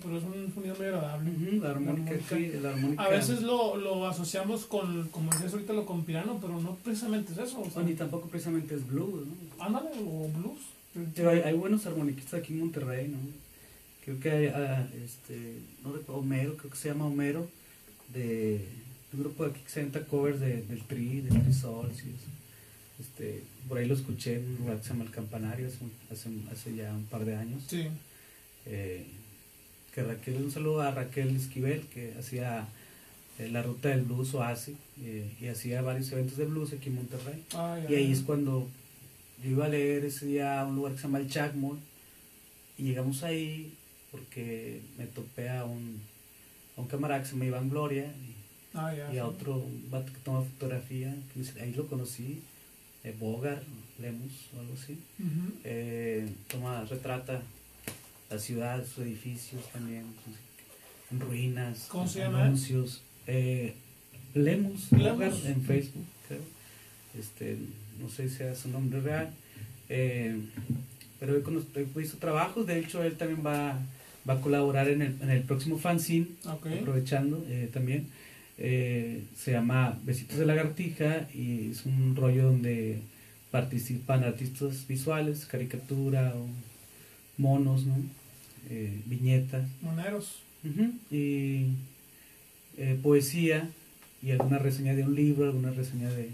Pero es un sonido muy agradable. Ujú, La armónica, armónica. sí, la armónica. A veces lo, lo asociamos con, como decías ahorita, lo con piano, pero no precisamente es eso. O sea, No, ni tampoco precisamente es blues, ¿no? ándale, o blues. Pero hay, hay buenos armoniquistas aquí en Monterrey, ¿no? Creo que hay, ah, este, no recuerdo, Homero, creo que se llama Homero, de, un grupo de aquí que se covers de, del Tri, del Tri Sols y eso. Este, por ahí lo escuché en un lugar que se llama El Campanario hace, un- hace, hace ya un par de años. Sí. Eh, que Raquel, un saludo a Raquel Esquivel, que hacía eh, la ruta del blues o ASI, eh, y hacía varios eventos de blues aquí en Monterrey. Y ahí es cuando yo iba a leer ese día a un lugar que se llama el Chacmol, y llegamos ahí porque me topé a un, a un camarada que se llama Iván Gloria, y Ah, ya, y a otro un vato que toma fotografía, que ahí lo conocí, eh, Bogar, Lemus o algo así. Eh, toma, retrata la ciudad, sus edificios también, en ruinas, ¿Cómo se con llama? anuncios. Eh, Lemus, en Facebook, creo. Este, no sé si sea su nombre real. Eh, pero he, visto trabajos, de hecho él también va, va a colaborar en el, en el próximo fanzine aprovechando eh, también. Eh, se llama Besitos de Lagartija y es un rollo donde participan artistas visuales, caricatura o monos, ¿no? Eh, viñetas Moneros. y eh, poesía y alguna reseña de un libro, alguna reseña de,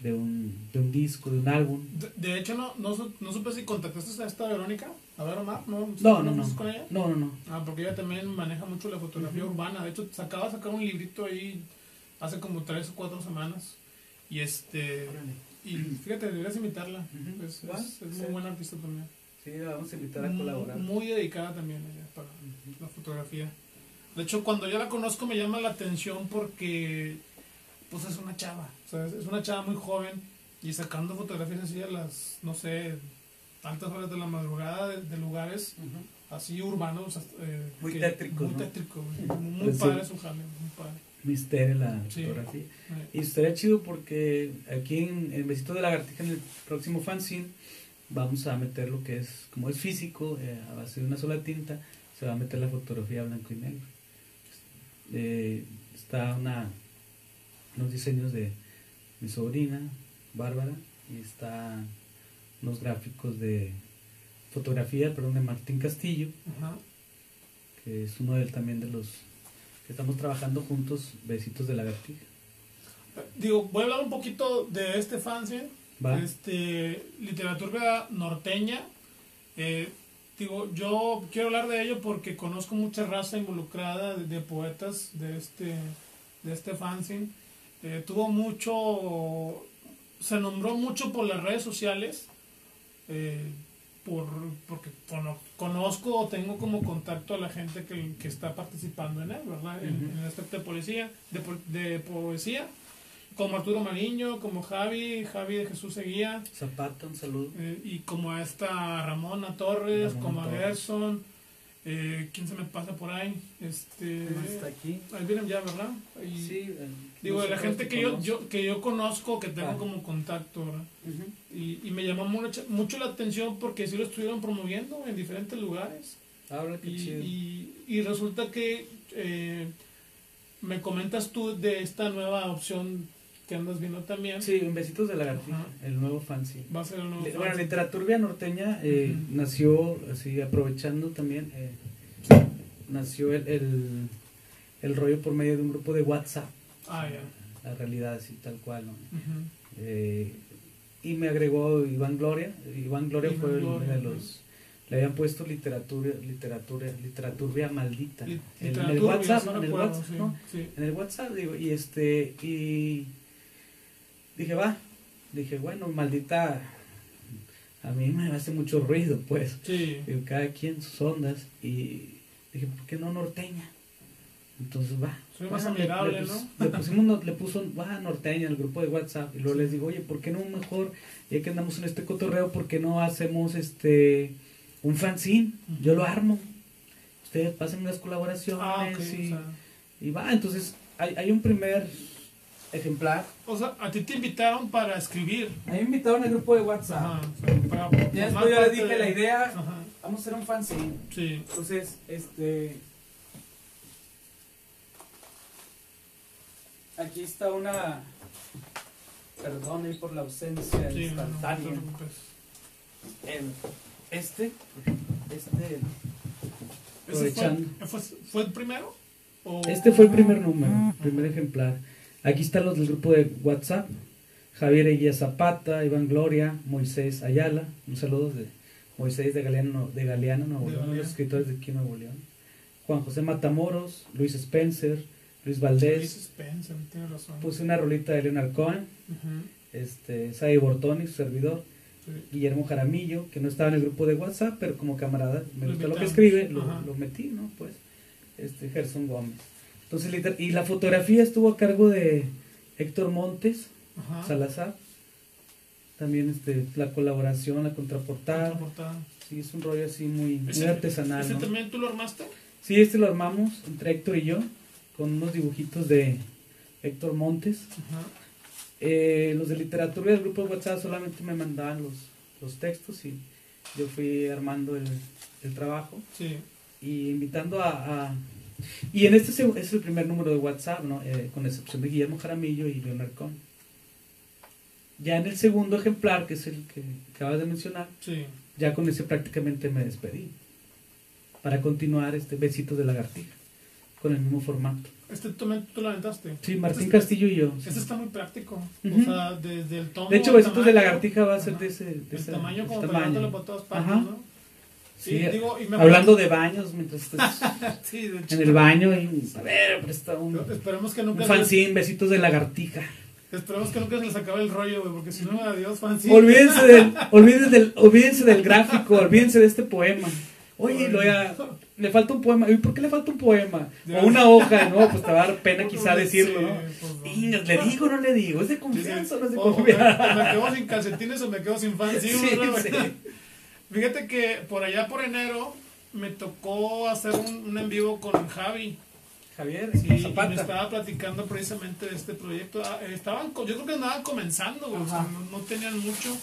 de, un, de un disco, de un álbum. De, de hecho, no, no, no supe si contactaste a esta Verónica. A ver, Omar, ¿no? No, no, no. con ella? No, no, no. Ah, porque ella también maneja mucho la fotografía urbana. De hecho, se acaba de sacar un librito ahí hace como tres o cuatro semanas. Y este. Y fíjate, deberías invitarla. Es, Va, es, es sí. muy buena artista también. Sí, la vamos a invitar a Muy- colaborar. Muy dedicada también ella para la fotografía. De hecho, cuando yo la conozco me llama la atención porque pues es una chava, es una chava muy joven y sacando fotografías así a las, no sé, altas horas de la madrugada de, de lugares Ujú. así urbanos. eh, Muy tétricos, Muy ¿no? tétrico, muy Pues sí. padre su jale, muy padre. Misterio la Sí. fotografía. Eh, Y estaría chido porque aquí en el Besito de Lagartija, en el próximo fanzine, vamos a meter lo que es, como es físico, eh, a base de una sola tinta, se va a meter la fotografía blanco y negro. Eh, está una, unos diseños de mi sobrina, Bárbara, y está unos gráficos de fotografía, perdón, de Martín Castillo, ajá. que es uno de, también de los que estamos trabajando juntos, Besitos de Lagartija. Eh, Digo, voy a hablar un poquito de este fanzine. Va. Este, literatura norteña. Eh, digo, yo quiero hablar de ello porque conozco mucha raza involucrada de, de poetas de este, de este fanzine. Eh, tuvo mucho, se nombró mucho por las redes sociales, eh, por, porque cono- conozco o tengo como contacto a la gente que, que está participando en él, ¿verdad? En, en el aspecto de poesía, de, po- de poesía como Arturo Mariño, como Javi, Javi de Jesús Seguía, Zapata, un saludo. eh, y como a esta Ramona Torres, Ramona como a. Gerson, eh, ¿quién se me pasa por ahí? Este, aquí? ahí vienen ya, ¿verdad? Sí. eh, digo, de la gente te que yo, yo, que yo conozco, que tengo Ah. como contacto, ¿verdad? Y, y me llamó mucho, mucho la atención porque sí lo estuvieron promoviendo en diferentes lugares. Habla qué Y, chido. y, y resulta que eh, me comentas tú de esta nueva opción que andas viendo también. Sí, en Besitos de Lagartija, Ajá. el nuevo fanzine. Va a ser el nuevo Le- Bueno, literatura norteña eh, Ujú. nació así aprovechando también, eh, nació el, el, el rollo por medio de un grupo de WhatsApp. Ah, ya. La realidad así tal cual, ¿no? Ujú. Eh, y me agregó Iván Gloria. Iván Gloria Iván fue uno de los. Le habían puesto literatura, literatura, literatura maldita. En, en el WhatsApp, ¿no? En el WhatsApp, sí, ¿no? sí. En el WhatsApp, digo, y este, y dije, va, dije, bueno, maldita, a mí me hace mucho ruido, pues, Sí. digo, cada quien sus ondas, y dije, ¿por qué no norteña? Entonces, va. Soy más Bueno, amigable, le, ¿no? le pusimos, le puso, va, norteña el grupo de WhatsApp, y luego les digo, oye, ¿por qué no mejor, ya que andamos en este cotorreo, ¿por qué no hacemos este, un fanzine? Yo lo armo. Ustedes pasen unas colaboraciones Ah, y, O sea, y va, entonces hay, hay un primer ejemplar. o sea, a ti te invitaron para escribir. A mí me invitaron al grupo de WhatsApp. Ajá. sea, para Ya después yo dije de- la idea, Ajá. vamos a hacer un fanzine. Sí. Entonces, este. Aquí está una. Perdón por la ausencia Sí, no, no, no instantánea. este, este, ¿Ese fue, fue, fue el primero? ¿O- este fue el primer número, primer ejemplar. Aquí están los del grupo de WhatsApp. Javier Eguía Zapata, Iván Gloria, Moisés Ayala, un saludo de Moisés de Galeano, de Galeano Nuevo De León, Galeano. los escritores de aquí Nuevo León. Juan José Matamoros, Luis Spencer, Luis Luis Valdés, Spencer, tienes razón. puse una rolita de Leonard Cohen, Ujú, este, Sai Bortoni, su servidor, sí. Guillermo Jaramillo, que no estaba en el grupo de WhatsApp, pero como camarada me gusta lo que escribe, lo, lo metí, ¿no? Pues, este, Gerson Gómez. Entonces, y la fotografía estuvo a cargo de Héctor Montes, Ajá. Salazar. También este, la colaboración, la contraportada. Otra portada. Sí, es un rollo así muy, muy ¿Ese- artesanal. ¿Ese ¿no? también tú lo armaste? Sí, este lo armamos entre Héctor y yo, con unos dibujitos de Héctor Montes. Ajá. Eh, los de literatura del grupo de WhatsApp solamente me mandaban los, los textos y yo fui armando el, el trabajo Sí. y invitando a... a- y en este es el, es el primer número de WhatsApp, ¿no? Eh, con excepción de Guillermo Jaramillo y Leonard Cohen. Ya en el segundo ejemplar, que es el que acabas de mencionar, Sí. ya con ese prácticamente me despedí. Para continuar este Besitos de Lagartija, con el mismo formato. Este tú, tú lo aventaste. Sí, Martín Este- Castillo y yo. Este está muy práctico. Ujú. O sea, desde el tono. De hecho, Besitos de tamaño, Lagartija va a ser de ese de El esa- tamaño de como ese tamaño. por todas partes, Ajá. ¿no? Sí, digo, y me hablando de baños mientras estás *laughs* Sí, en el baño y a ver, presta un, un Esperemos que nunca. fanzine, besitos de lagartija. Esperemos que nunca se les acabe el rollo, güey, porque si no, adiós, fanzine. Olvídense del, *laughs* olvídense del, olvídense del gráfico, olvídense de este poema. Oye, lo ya, le falta un poema. ¿Y por qué le falta un poema? O una hoja, ¿no? Pues te va a dar pena quizá decirlo, Sí, ¿no? pues, no. Y le digo o no le digo, es de confianza o no es de o me, confianza. o me quedo sin calcetines o me quedo sin fanzine, *laughs* Sí, sí. Fíjate que por allá por enero me tocó hacer un, un en vivo con Javi. Javier, Sí, y me estaba platicando precisamente de este proyecto. Ah, Estaban, yo creo que andaban comenzando, güey, o sea, no, no tenían mucho.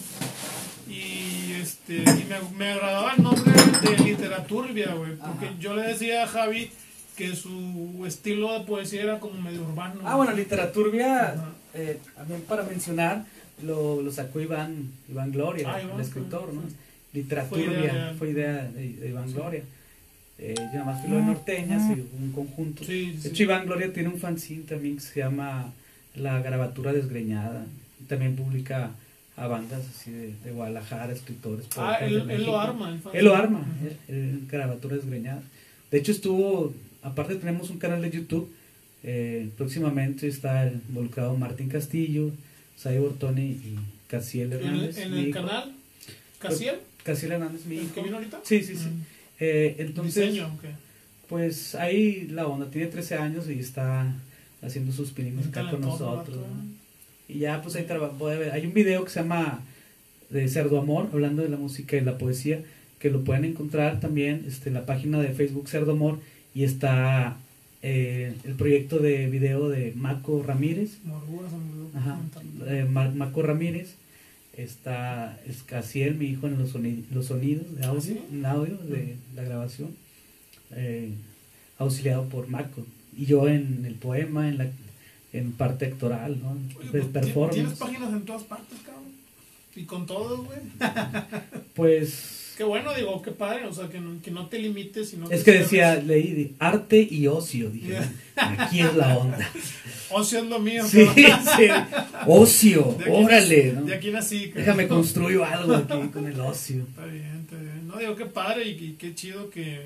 Y este y me, me agradaba el nombre de Literaturbia, güey, porque Ajá. yo le decía a Javi que su estilo de poesía era como medio urbano. Ah, bueno, Literaturbia, eh, también para mencionar, lo, lo sacó Iván, Iván Gloria, Ah, Iván, el escritor, sí, ¿no? Sí. Literaturbia, Fue fue idea de- de, Iván Gloria. Eh, yo nada más fui lo de norteñas y un conjunto. Sí, De sí. hecho, Iván Gloria tiene un fanzine también que se llama La Grabatura Desgreñada. Y también publica a bandas así de, de Guadalajara, escritores. Ah, él, él lo arma. el. Él lo arma, él- él, Grabatura Desgreñada. De hecho, estuvo, aparte tenemos un canal de YouTube. eh, próximamente está el involucrado Martín Castillo, Sai Bortoni y Casiel En, el- Hernández. en mi el hijo. canal, Casiel, Casiel Hernández, mi el hijo. que vino ahorita. Sí, sí, sí. Mm. Eh, entonces, Diseño, ok. pues ahí la onda, tiene 13 años y está haciendo sus pininos acá con nosotros. ¿eh? Y ya pues ahí puede ver. Hay un video que se llama de Cerdo Amor, hablando de la música y la poesía, que lo pueden encontrar también este, en la página de Facebook Cerdo Amor y está eh, el proyecto de video de Maco Ramírez. Ajá, eh, Ma- Maco Ramírez. Está Escaciel, mi hijo, en los, soni- los sonidos de audio, ¿Ah, sí? en audio de la grabación, eh, auxiliado por Maco. Y yo en el poema, en la en parte actoral, ¿no? Oye, pues, ti- performance. Tienes páginas en todas partes, cabrón. Y con todos, güey. Pues Qué bueno, digo, qué padre. O sea, que no, que no te limites. Sino es que decía, leí de arte y ocio, dije, *laughs* aquí es la onda. Ocio es lo mío. Sí, ocio, De órale, nací- ¿no? De aquí nací. Déjame construir algo aquí con el ocio. Está bien, está bien. No, digo, qué padre y, y qué chido que,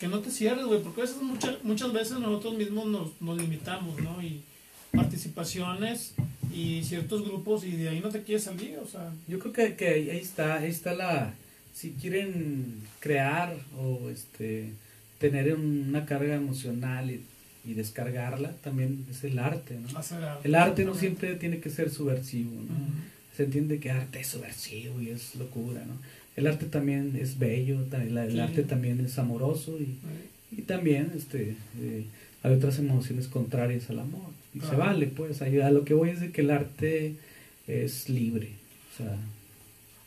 que no te cierres, güey, porque a veces, muchas, muchas veces nosotros mismos nos, nos limitamos, ¿no? Y participaciones y ciertos grupos y de ahí no te quieres salir, o sea, Yo creo que, que ahí ahí está, ahí está la, si quieren crear o este tener una carga emocional y, y descargarla, también es el arte, ¿no? El arte no siempre tiene que ser subversivo. Se entiende que arte es subversivo y es locura, ¿no? El arte también es bello, el Sí. arte también es amoroso y, y también este eh, hay otras emociones contrarias al amor y se vale pues a lo que voy es de que el arte es libre o sea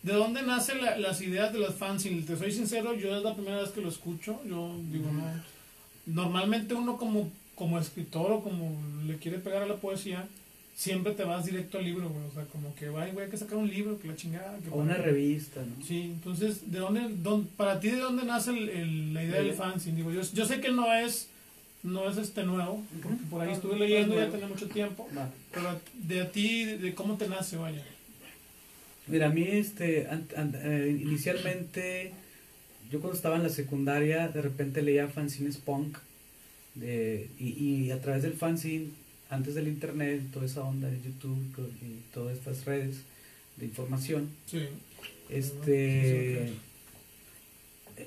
¿De dónde nacen la- las ideas de los fans? Y te soy sincero, yo es la primera vez que lo escucho, yo digo, no. Normalmente uno como, como escritor o como le quiere pegar a la poesía, siempre te vas directo al libro, güey, o sea, como que, vaya, güey, hay que sacar un libro, que la chingada. Que o una revista no Sí, entonces, ¿de dónde, dónde- para ti de dónde nace el- el- la idea del fanzine? Digo, yo, yo sé que no es, no es este nuevo, porque por ahí estuve leyendo ya tiene mucho tiempo, pero de a ti, de, de cómo te nace, vaya. Mira a mí este an- an- eh, inicialmente yo cuando estaba en la secundaria de repente leía fanzines punk de- y, y a través del fanzine, antes del internet, toda esa onda de YouTube y todas estas redes de información, Sí. este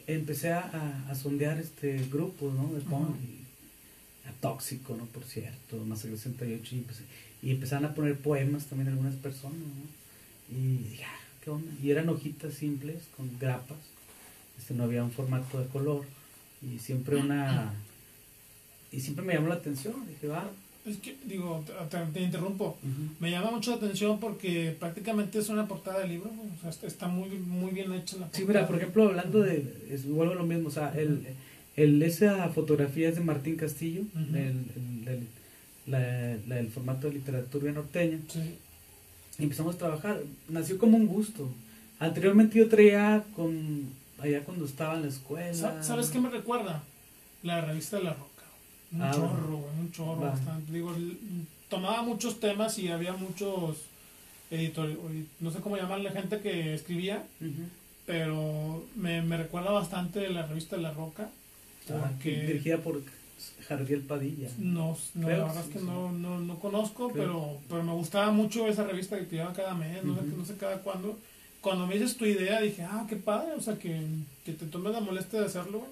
empecé a, a- a sondear este grupos ¿no? de punk y a tóxico no por cierto más 68 y, empecé- y empezaron a poner poemas también algunas personas ¿no? Y dije, "Ah, qué onda y eran hojitas simples con grapas este no había un formato de color y siempre una y siempre me llamó la atención dije va Es que, digo, te, te- te interrumpo. Me llama mucho la atención porque prácticamente es una portada de libro. O sea, está, está muy, muy bien hecha la portada. Sí, mira, por ejemplo, hablando de, es, vuelvo a lo mismo, o sea, el, el, esa fotografía es de Martín Castillo, Ujú. del, el- la, la del formato de literatura norteña, Sí. Y empezamos a trabajar, nació como un gusto. Anteriormente yo traía con, allá cuando estaba en la escuela. Sa- ¿Sabes qué me recuerda? La revista de la Roca. Un Ah, chorro, güey, un chorro bastante. Digo, tomaba muchos temas y había muchos editores, no sé cómo llamar la gente que escribía, pero me, me recuerda bastante la revista de la Roca. Ah, dirigida por Jardiel Padilla. no, no Creo, la verdad sí, es que sí. no, no, no conozco, Creo. pero, pero me gustaba mucho esa revista que te llevaba cada mes, no, sé, Ujú. no sé cada cuándo. Cuando me dices tu idea, dije, ah, qué padre, o sea, que, que te tomes la molestia de hacerlo, güey.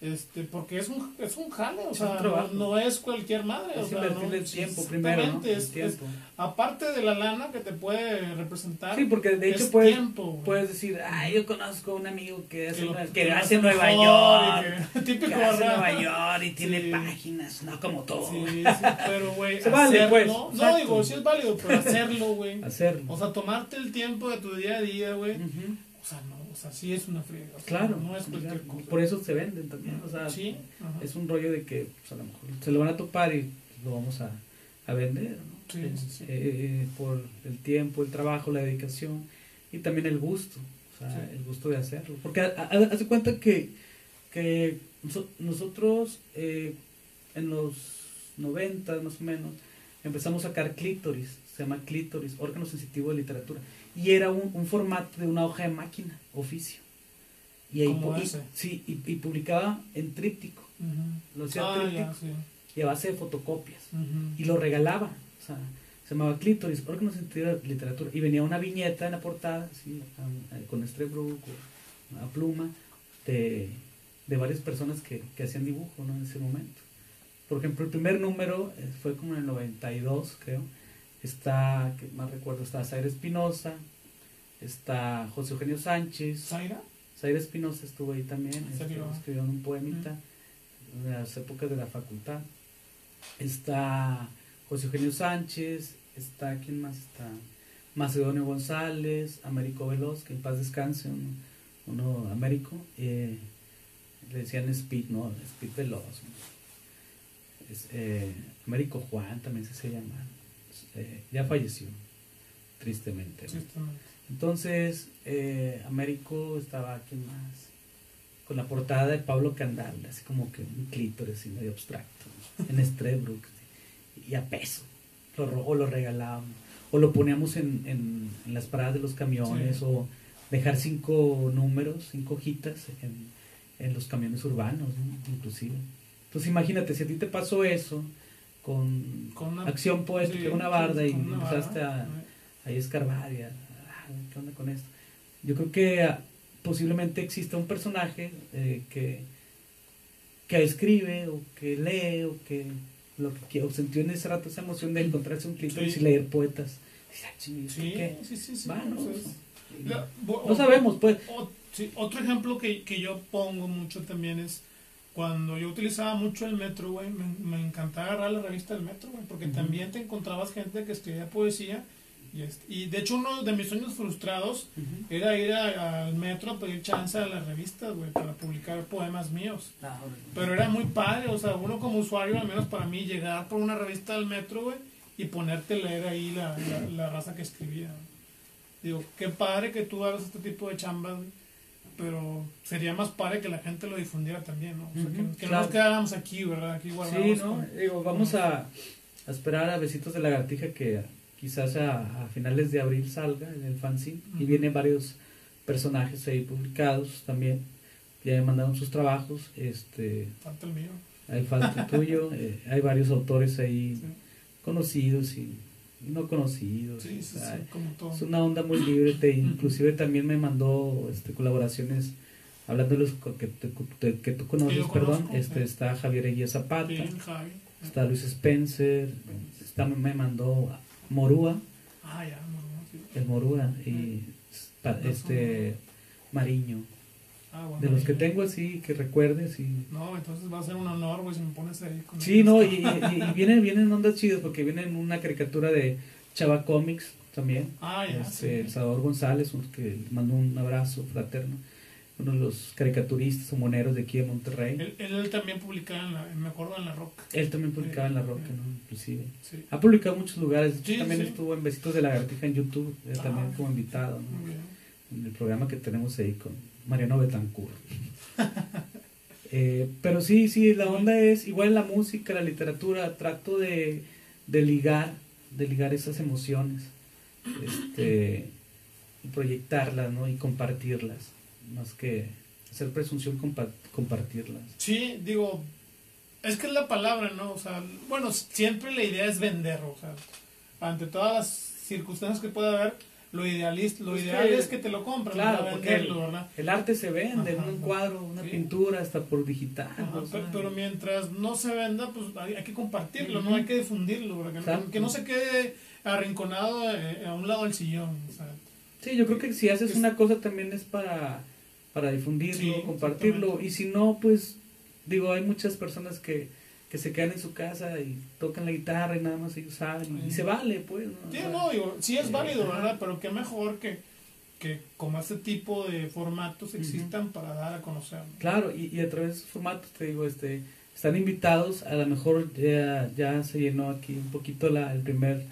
Este, porque es un, es un jale, o Es sea, no, no es cualquier madre. o Es sea, invertirle no- tiempo primero, ¿no? El es- es- tiempo. aparte de la lana que te puede representar, Sí, porque de hecho es puedes, tiempo, puedes decir, ay, yo conozco a un amigo que hace, lo- una- que que lo hace Nueva York. que- *laughs* típico, que hace. Nueva York y tiene Sí. páginas, no como todo. Sí, sí, pero güey, *laughs* vale, pues, no exacto. digo, sí es válido, pero hacerlo, güey. *laughs* Hacerlo. O sea, tomarte el tiempo de tu día a día, güey. Ujú. O sea, no, o sea, sí es una friega. Claro, No es cualquier claro. cosa. por eso se venden también. O sea, Sí, es un rollo de que pues, a lo mejor se lo van a topar y lo vamos a, a vender. ¿no? Sí, Eh, sí, sí. eh, por el tiempo, el trabajo, la dedicación y también el gusto. O sea, el gusto de hacerlo. Porque ha- ha- haz de cuenta que, que noso- nosotros eh, en los 90 más o menos empezamos a sacar clítoris, se llama clítoris, órgano sensitivo de literatura, y era un, un formato de una hoja de máquina, oficio. Y ahí y- sí, y, y publicaba en tríptico, lo hacía Ah, tríptico ya, sí. y a base de fotocopias, y lo regalaba, o sea, se llamaba clítoris, órgano sensitivo de literatura, y venía una viñeta en la portada, así, a- con Estrebrook, o una pluma, de, de varias personas que, que hacían dibujo ¿no? en ese momento. Por ejemplo, el primer número eh, fue como en el 92, creo. Está, que más recuerdo, está Zaire Espinosa, está José Eugenio Sánchez. ¿Zaira? Zaire Espinosa estuvo ahí también, ¿En este, escribió un poemita en las épocas de la facultad. Está José Eugenio Sánchez, está, ¿quién más está? Macedonio González, Américo Veloz, que en paz descanse, uno, uno Américo, eh, le decían Speed, ¿no? Speed Veloz. Es, eh, Américo Juan también se se llama, eh, ya falleció, tristemente. ¿no? Entonces, eh, Américo estaba, ¿quién más? Con la portada de Pablo Candal, así como que un clítoris así medio abstracto, ¿no? en Estrebrook, y a peso. Lo, o lo regalábamos, o lo poníamos en, en, en las paradas de los camiones, Sí. o dejar cinco números, cinco hojitas en, en los camiones urbanos, ¿no? inclusive. Entonces, imagínate, si a ti te pasó eso con, Con una- acción poética, sí, una barda, y una empezaste barda. a ahí escarbar y a- ah, ¿qué onda con esto? Yo creo que ah, posiblemente exista un personaje eh, que, que escribe o que lee o que lo que o sintió en ese rato esa emoción de encontrarse un clítoris Sí. y leer poetas. "Ah, ching, ¿esto Sí, qué?". sí, sí, sí. ¿no? la- No sabemos, pues. O- otro ejemplo que, que yo pongo mucho también es cuando yo utilizaba mucho el metro, güey, me, me encantaba agarrar la revista del metro, güey, porque también te encontrabas gente que escribía poesía. Y, este- y de hecho uno de mis sueños frustrados era ir a- al metro a pedir chance a las revistas, güey, para publicar poemas míos. Ah. Pero era muy padre, o sea, uno como usuario, al menos para mí, llegar por una revista del metro, güey, y ponerte a leer ahí la, la, la raza que escribía. Digo, qué padre que tú hagas este tipo de chambas, güey, pero sería más padre que la gente lo difundiera también, ¿no? O sea, que, no claro. nos quedáramos aquí, ¿verdad? Aquí. Sí, ¿no? con- Digo, vamos a, a esperar a Besitos de Lagartija que quizás a, a finales de abril salga en el fanzine. Y vienen varios personajes ahí publicados también. Ya me mandaron sus trabajos. Este, Falta el mío. Hay falta tuyo. *laughs* eh, hay varios autores ahí Sí. conocidos y no conocidos. Sí, o sí, sea, sí, como todo. Es una onda muy libre. Te, inclusive también me mandó este, colaboraciones hablando de los que, te- que tú conoces, perdón. conozco, este. Está Javier Eguía Zapata, Javi. está Luis Spencer, está, me mandó Morúa, Ah, ya, el Morúa y pa- este Mariño. Ah, bueno, De los que tengo así, que recuerdes y... No, entonces va a ser un honor, güey, si me pones ahí con Sí, no, y, *laughs* y, y vienen, vienen ondas chidas porque vienen una caricatura de Chava Comics también. Ah, ya, este, sí. Salvador González, un- que le mando un abrazo fraterno, uno de los caricaturistas o moneros de aquí de Monterrey. Él, él también publicaba, en la, me acuerdo, en La Roca. Él también publicaba en La Roca, ¿no? Inclusive. Sí. Ha publicado en muchos lugares, Sí, también estuvo en Besitos de Lagartija en YouTube, eh, Ah, también como invitado, ¿no? En el programa que tenemos ahí con Mariano Betancourt. *laughs* Eh, pero sí, sí, la onda es igual la música, la literatura, trato de, de ligar, de ligar esas emociones, este, y proyectarlas, ¿no? Y compartirlas, más que hacer presunción, compa- compartirlas. Sí, digo, es que es la palabra, ¿no? O sea, bueno, siempre la idea es vender, o sea, ante todas las circunstancias que pueda haber, lo, idealista, lo Pues ideal que- es que te lo compren, claro, para porque. El arte se vende, Ajá, un cuadro, una Sí. pintura, hasta por digital. Ajá, o sea. pe- pero mientras no se venda, pues hay, hay que compartirlo, ¿no? Hay que difundirlo. Que, que no se quede arrinconado eh, a un lado del sillón, sea, Sí, yo creo que si haces Es- una cosa también es para, para difundirlo, Sí, compartirlo. Y si no, pues, digo, hay muchas personas que, que se quedan en su casa y tocan la guitarra y nada más ellos saben. Y, Sí. se vale, pues. ¿no? Sí, no, digo, sí es válido. ¿verdad? Pero qué mejor que, que como este tipo de formatos existan para dar a conocer. ¿no? Claro, y, y a través de esos formatos, te digo, este, están invitados. A lo mejor ya, ya se llenó aquí un poquito la, el primer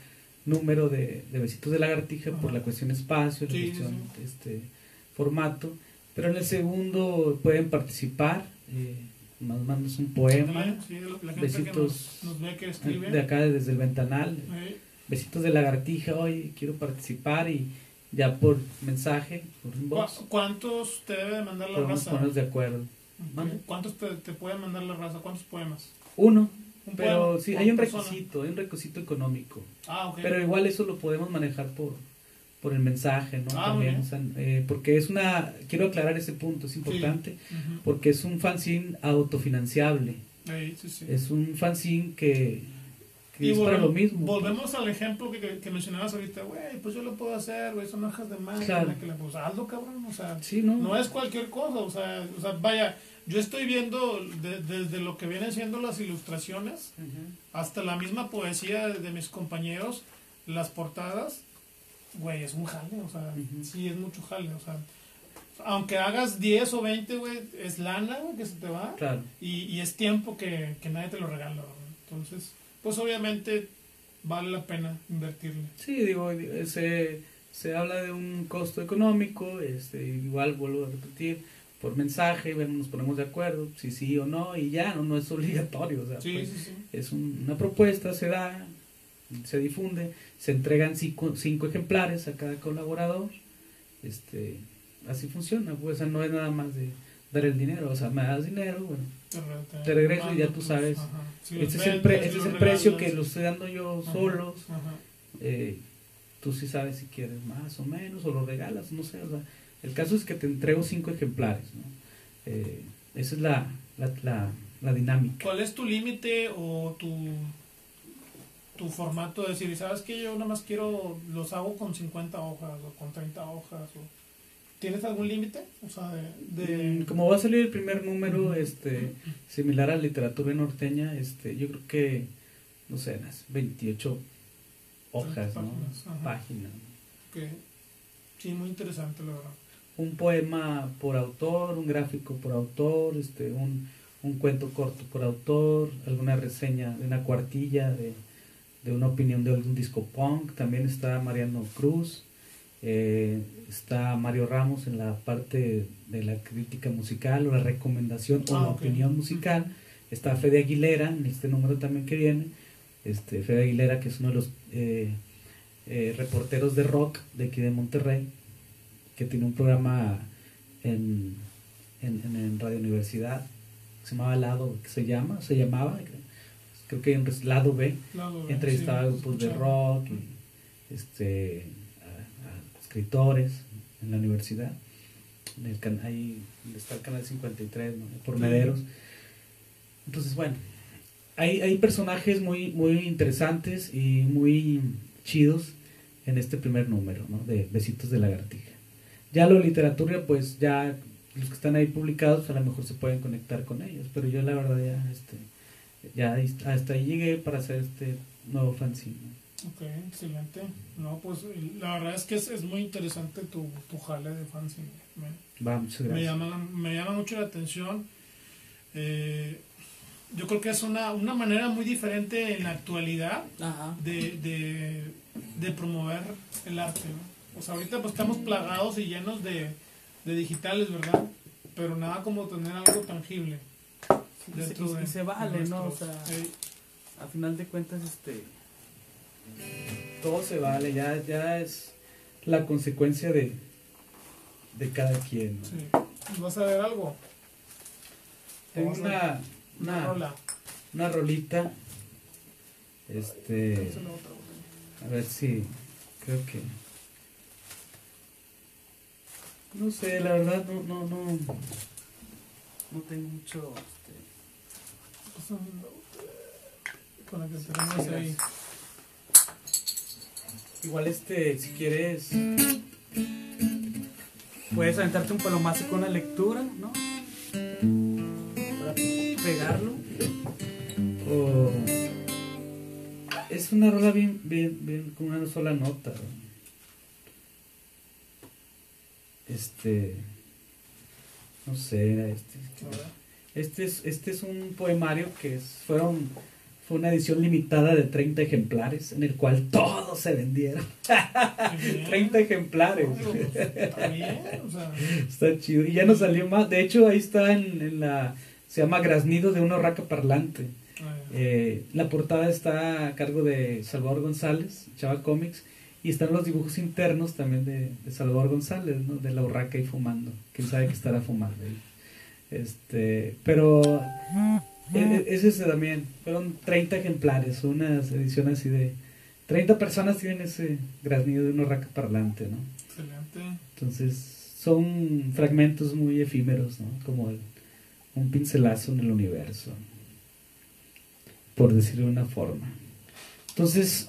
número de, de Besitos de Lagartija por Ajá. la cuestión espacio, la sí, cuestión sí. este formato. Pero en el segundo pueden participar. Eh, más mandas un poema. Sí, la gente Besitos que nos, nos ve que escribe. de acá desde el ventanal. eh, Besitos de lagartija, oye, quiero participar y ya por mensaje, por ¿cu- inbox, ¿Cuántos te debe de mandar la podemos raza? ponernos de acuerdo. Ok. Mande. ¿Cuántos te, te puede mandar la raza? ¿Cuántos poemas? Uno, Un pero poema sí, hay un persona. requisito, hay un requisito económico. Ah, ok. Pero igual eso lo podemos manejar por, por el mensaje, ¿no? Ah, También, bien. o sea, eh, porque es una, quiero aclarar ese punto, es importante, porque es un fanzine autofinanciable, Ahí, sí, sí. es un fanzine que, que Y es para lo mismo. Volvemos al ejemplo que, que, que mencionabas ahorita, güey, pues yo lo puedo hacer, güey, son hojas de máquina, Claro. que pues hazlo, cabrón, o sea, Sí, ¿no? no es cualquier cosa, o sea, o sea vaya, yo estoy viendo de- desde lo que vienen siendo las ilustraciones hasta la misma poesía de mis compañeros, las portadas, güey, es un jale, o sea, Ujú. sí es mucho jale, o sea, aunque hagas 10 o 20, güey, es lana, güey, que se te va. Claro. Y, y es tiempo que, que nadie te lo regala. ¿verdad? Entonces, pues obviamente vale la pena invertirle. Sí, digo, se, se habla de un costo económico, este, igual vuelvo a repetir, por mensaje, vemos, nos ponemos de acuerdo, si sí o no, y ya, no, no es obligatorio, o sea, Sí, pues, sí, sí. es un- una propuesta, se da, se difunde, se entregan cinco, cinco ejemplares a cada colaborador, este, así funciona, pues, o sea, no es nada más de dar el dinero, o sea, me das dinero, bueno, Te, Te regreso y ya mando tú tus- sabes. Si los este es el, pre- este es el precio que lo estoy dando yo Ajá, solos, ajá. eh, tú sí sabes si quieres más o menos, o lo regalas, no sé, o sea, el caso es que te entrego cinco ejemplares, ¿no? Eh, esa es la, la, la, la dinámica. ¿Cuál es tu límite o tu, tu formato de decir, sabes que yo nada más quiero, los hago con 50 hojas o con 30 hojas? O, ¿Tienes algún límite? O sea, de... de- Mm, Como va a salir el primer número, este, similar a literatura norteña, este, yo creo que, no sé, unas 28 hojas, ¿no? Páginas, ajá. Páginas. sí, muy interesante, la verdad. Un poema por autor, un gráfico por autor, este, un, un cuento corto por autor, alguna reseña de una cuartilla de, de una opinión de algún disco punk. También está Mariano Cruz, eh, está Mario Ramos en la parte de la crítica musical o la recomendación o Ah, la ok. opinión musical. Está Fede Aguilera en este número también que viene. Este, Fede Aguilera, que es uno de los eh, eh, reporteros de rock de aquí de Monterrey, que tiene un programa en- en Radio Universidad, que se llamaba Lado, que se llama, se llamaba, creo que en Lado B, Lado B, entrevistaba sí, grupos de rock y este a, a escritores en la universidad. En el can- ahí está el canal 53, ¿no? por. Mederos. Entonces, bueno, hay, hay personajes muy, muy interesantes y muy chidos en este primer número, ¿no? De Besitos de Lagartija. Ya lo literatura, pues ya los que están ahí publicados a lo mejor se pueden conectar con ellos, pero yo la verdad ya, este, ya hasta ahí llegué para hacer este nuevo fanzine. Ok, excelente. No, pues la verdad es que es, es muy interesante tu, tu jale de fanzine. Me, Va, muchas me, gracias. llama, la- me llama mucho la atención. Eh, yo creo que es una, una manera muy diferente en la actualidad de, de, de promover el arte. ¿no? O sea, ahorita pues estamos plagados y llenos de, de digitales, ¿verdad? Pero nada como tener algo tangible. Y se- dentro y, de- y se vale, ¿no? O sea, eh, a final de cuentas, este. Todo se vale, ya, ya es la consecuencia de, de cada quien. ¿no? sí. ¿Y ¿Vas a ver algo? Tengo una, Una una, rola. una rolita. Este, a ver si, creo que. No sé, la verdad, no, no, no. No tengo mucho. Con la que tenemos ahí. Igual este, si quieres. puedes aventarte un palomazo con la lectura, ¿no? Para pegarlo. O es una rola bien, bien, bien, con una sola nota. ¿no? Este, no sé, este. Este es, este es un poemario que es, fueron, fue una edición limitada de 30 ejemplares, en el cual todos se vendieron. Qué *laughs* bien. 30 ejemplares. Pues, Está bien, o sea, Está chido. Y ya no salió más. De hecho, ahí está en, en la. Se llama Graznido de una Urraca Parlante. Eh, la portada está a cargo de Salvador González, Chava Comics, y están los dibujos internos también de, de Salvador González, ¿no? de la urraca ahí fumando. Quién sabe que estará fumando ahí. Este, pero e- e- es ese también. Fueron 30 ejemplares, unas ediciones así de. 30 personas tienen ese graznido de una urraca parlante, ¿no? excelente. Entonces son fragmentos muy efímeros, ¿no? Como el- un pincelazo en el universo, por decirlo de una forma. Entonces,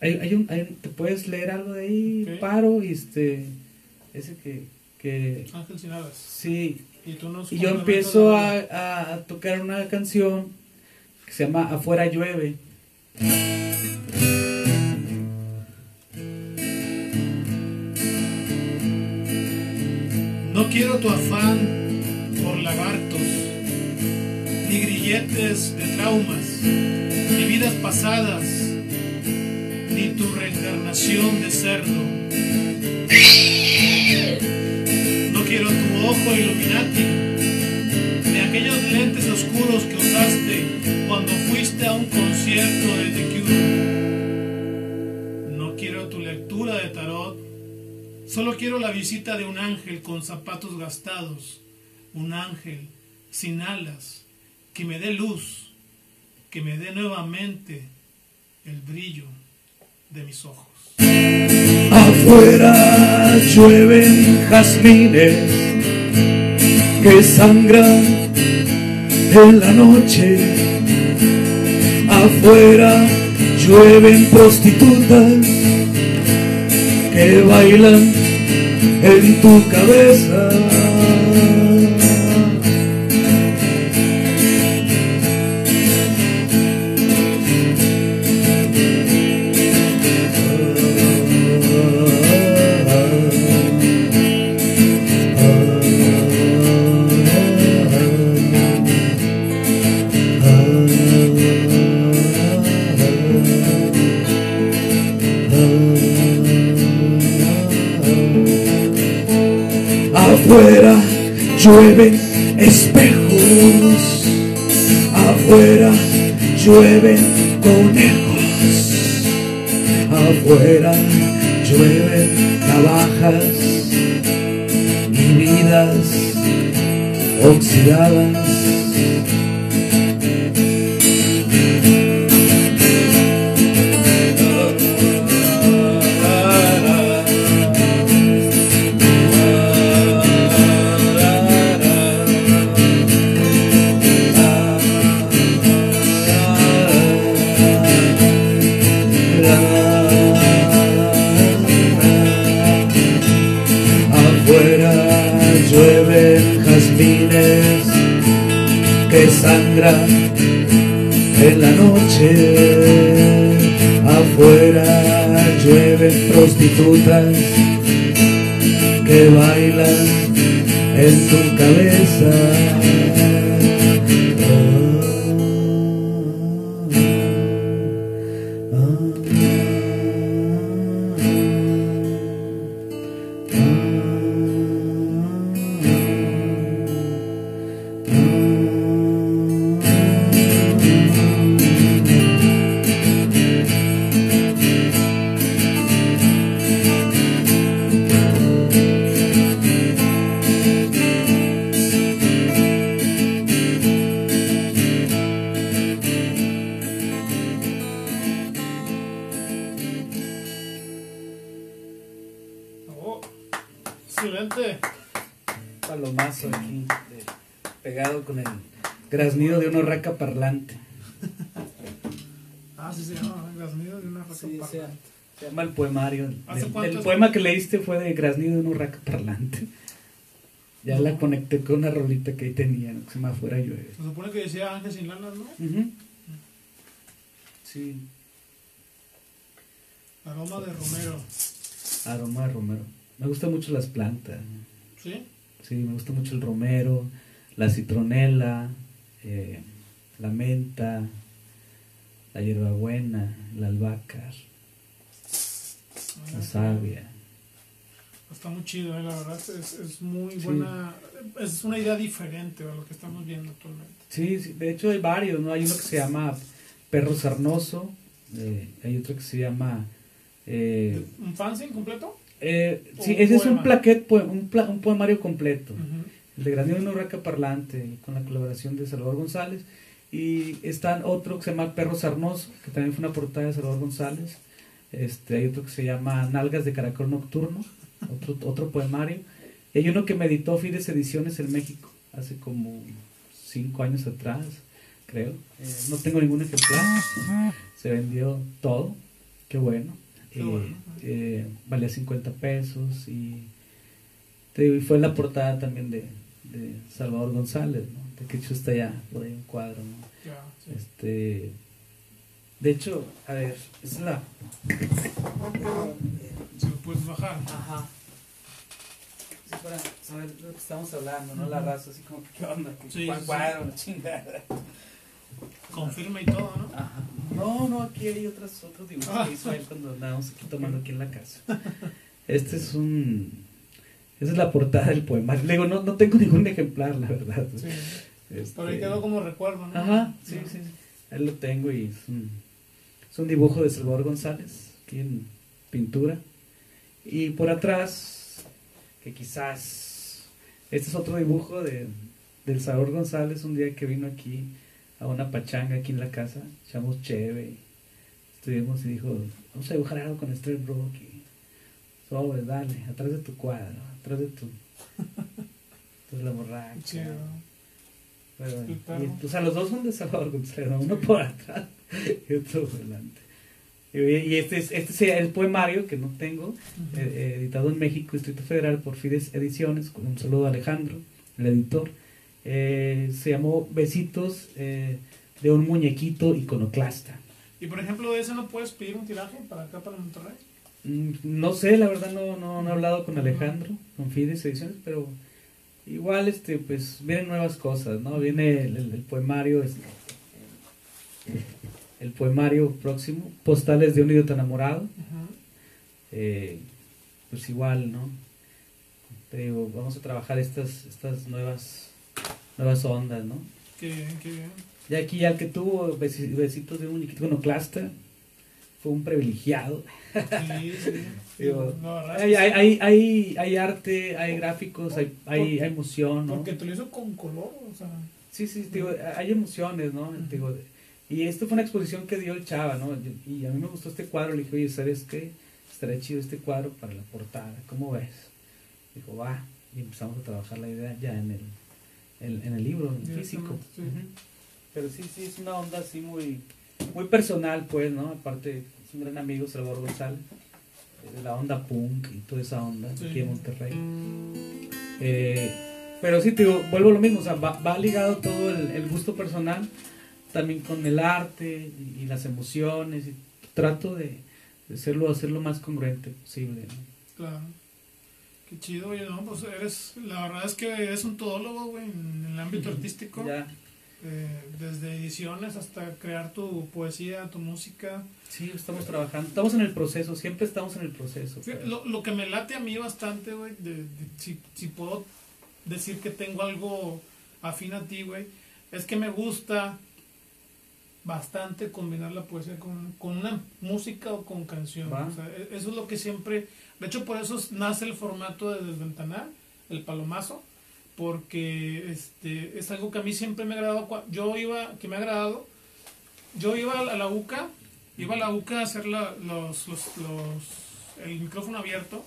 hay, hay un, hay- ¿te puedes leer algo de ahí? Paro y este, ese que, que Ángel Sinadas. sí. Y tú nos Y yo empiezo a, a tocar una canción que se llama Afuera llueve. No quiero tu afán por lagartos, ni grilletes de traumas, ni vidas pasadas, ni tu reencarnación de cerdo. Quiero tu ojo Illuminati, ni aquellos lentes oscuros que usaste cuando fuiste a un concierto de The Cure. No quiero tu lectura de tarot Solo quiero la visita de un ángel con zapatos gastados, un ángel sin alas, que me dé luz, que me dé nuevamente el brillo de mis ojos. Afuera llueven jazmines que sangran en la noche. Afuera llueven prostitutas que bailan en tu cabeza. Afuera llueven espejos, afuera llueven conejos, afuera llueven navajas. Y oxidadas. En la noche. Afuera llueven prostitutas que bailan en tu cabeza. Excelente. Palomazo aquí, de- pegado con el graznido de una raca parlante. Ah, sí se llama Graznido de una raca Sí, parda. se llama- se llama el poemario. ¿Hace El, el poema que leíste fue de Graznido de una raca parlante. Ya la conecté con una rolita que ahí tenía, que se llama Afuera llueve. Se supone que decía Ángel sin lanas, ¿no? Ujú. Sí, Aroma de romero. aroma de romero. Me gustan mucho las plantas. ¿Sí? Sí, me gusta mucho el romero, la citronela, eh, la menta, la hierbabuena, el albahaca, la savia. Está muy chido, eh, la verdad. Es, es muy Sí. buena. Es una idea diferente a lo que estamos viendo actualmente. Sí, sí, de hecho hay varios, ¿no? Hay uno que se llama perro sarnoso, eh, hay otro que se llama... eh, ¿Un fanzine completo? Eh, sí, ese es un plaquet, un, pla- un poemario completo. El de Granito de una Urraca Parlante, con la colaboración de Salvador González. Y está otro que se llama Perro Sarnoso, que también fue una portada de Salvador González. Este, hay otro que se llama Nalgas de Caracol Nocturno, otro, otro poemario. Y hay uno que me editó Fides Ediciones en México, hace como cinco años atrás, creo. Eh, no tengo ningún ejemplar, se vendió todo, qué bueno. Eh, bueno. eh, valía 50 pesos y, te digo, y fue la portada también de, de Salvador González, ¿no? De que hecho está ya por ahí un cuadro, ¿no? Ya, sí. Este, de hecho, a ver, esa es la... Se lo puedes bajar. Ajá. Sí, para saber de lo que estamos hablando, ¿no? La raza, así como, ¿qué onda? ¿Qué Sí, cuadro? La chingada. Confirma y todo, ¿no? Ajá. No, no, aquí hay otros, otros dibujos Ah. que hizo él cuando andábamos aquí tomando aquí en la casa. Este es un... Esa es la portada del poemario. Le digo, no, no tengo ningún ejemplar, la verdad. Sí. Este, Por ahí quedó como recuerdo, ¿no? Ajá, sí, sí, sí. Ahí lo tengo y es un, es un dibujo de Salvador González, aquí en pintura. Y por atrás, que quizás, este es otro dibujo de, del Salvador González, un día que vino aquí a una pachanga aquí en la casa, echamos cheve, estuvimos y dijo, vamos a dibujar algo con Stray Brook y sobre, dale, atrás de tu cuadro, atrás de tu... *laughs* De la borracha. Chido. Pero, y, o sea, los dos son de Salvador uno por atrás y otro por delante. Y, y este es, este es el poemario que no tengo, eh, eh, editado en México, Distrito Federal, por Fides Ediciones, con un saludo a Alejandro, el editor. Eh, se llamó Besitos eh, de un muñequito iconoclasta. Y por ejemplo, de ese no puedes pedir un tiraje para acá, para Monterrey. Mm, No sé, la verdad no, no, no he hablado con Alejandro, con Fides Ediciones, pero igual este pues vienen nuevas cosas, ¿no? Viene el, el- el poemario, este, el poemario próximo, Postales de un idiota enamorado, eh, pues igual, ¿no? Digo, vamos a trabajar estas, estas nuevas, nuevas ondas, ¿no? Qué bien, qué bien. Y aquí ya el que tuvo besi- besitos de un muñequito iconoclasta fue un privilegiado. Sí, sí. *laughs* Digo, es Hay, hay, hay, hay, arte, hay gráficos, hay, hay, hay emoción, ¿no? Porque te lo hizo con color, o sea. Sí, sí, digo, hay emociones, ¿no? Digo, y esto fue una exposición que dio el Chava, ¿no? Y a mí me gustó este cuadro, le dije, oye, ¿sabes qué? Estaría chido este cuadro para la portada, ¿cómo ves? Dijo, va, y empezamos a trabajar la idea ya en el, en, en el libro, en físico. Pero sí, sí, es una onda así muy, muy personal, pues, ¿no? Aparte, es un gran amigo, Salvador González, eh, de la onda punk y toda esa onda Sí. aquí en Monterrey. Eh, Pero sí, te digo, vuelvo a lo mismo, o sea, va, va ligado todo el, el gusto personal, también con el arte y, y las emociones, y trato de, de hacerlo, hacer lo más congruente posible. ¿no? Claro. Qué chido, oye, no, pues eres, la verdad es que eres un todólogo, güey, en el ámbito artístico. Ya, eh, desde ediciones hasta crear tu poesía, tu música. sí, estamos trabajando, estamos en el proceso, siempre estamos en el proceso. Pero- Lo, lo que me late a mí bastante, güey, de, de- si, si puedo decir que tengo algo afín a ti, güey, es que me gusta bastante combinar la poesía con, con una música o con canción. O sea, e- eso es lo que siempre... De hecho, por eso nace el formato de Desventanal, el palomazo, porque este es algo que a mí siempre me ha agradado. Yo iba, que me ha agradado, yo iba a la, UCA, iba a la UCA a hacer la- los, los, los- el micrófono abierto,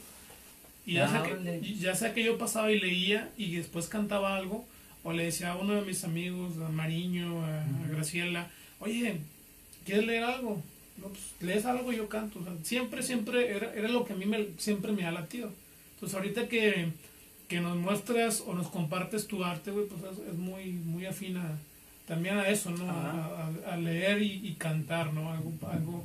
y ya, Ah, sea que, ya sea que yo pasaba y leía y después cantaba algo, o le decía a uno de mis amigos, a Mariño, a, a Graciela, oye, ¿quieres leer algo? No, pues lees algo y yo canto. O sea, siempre, siempre era, era lo que a mí me, siempre me ha latido. Entonces ahorita que, que nos muestras o nos compartes tu arte, güey, pues es, es muy, muy afina también a eso, ¿no? A, a- a leer y, y cantar, ¿no? Algo, algo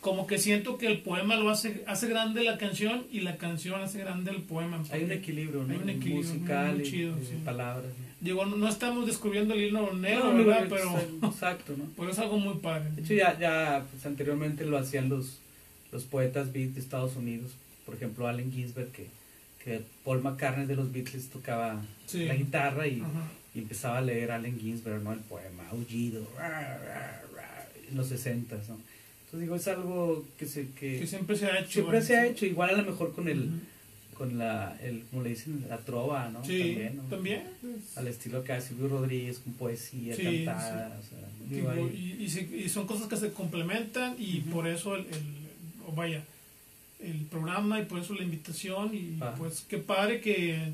como que siento que el poema lo hace, hace grande la canción y la canción hace grande el poema. Hay un equilibrio, ¿no? Hay un equilibrio musical muy chido, y sí. palabras. Digo, no, no estamos descubriendo el hilo negro, No, ¿verdad? Pero, Exacto, ¿no? *laughs* pero es algo muy padre. De hecho, ya, ya pues, anteriormente lo hacían los, los poetas beat de Estados Unidos. Por ejemplo, Allen Ginsberg, que, que Paul McCartney de los Beatles tocaba Sí. la guitarra y, empezaba a leer Allen Ginsberg, ¿no? El poema, Aullido, en los 60 ¿no? Entonces digo, es algo que se... Que, Que siempre se ha hecho. siempre se ha hecho, igual a lo mejor con el... con la, el, como le dicen, la trova, ¿no? Sí, También, ¿no? también. Al estilo que hace Silvio Rodríguez, con poesía Sí, cantada, o sea, Digo, digo, ahí- y, y se- y son cosas que se complementan y por eso el, el- vaya, el programa y por eso la invitación y Ah. pues qué padre que,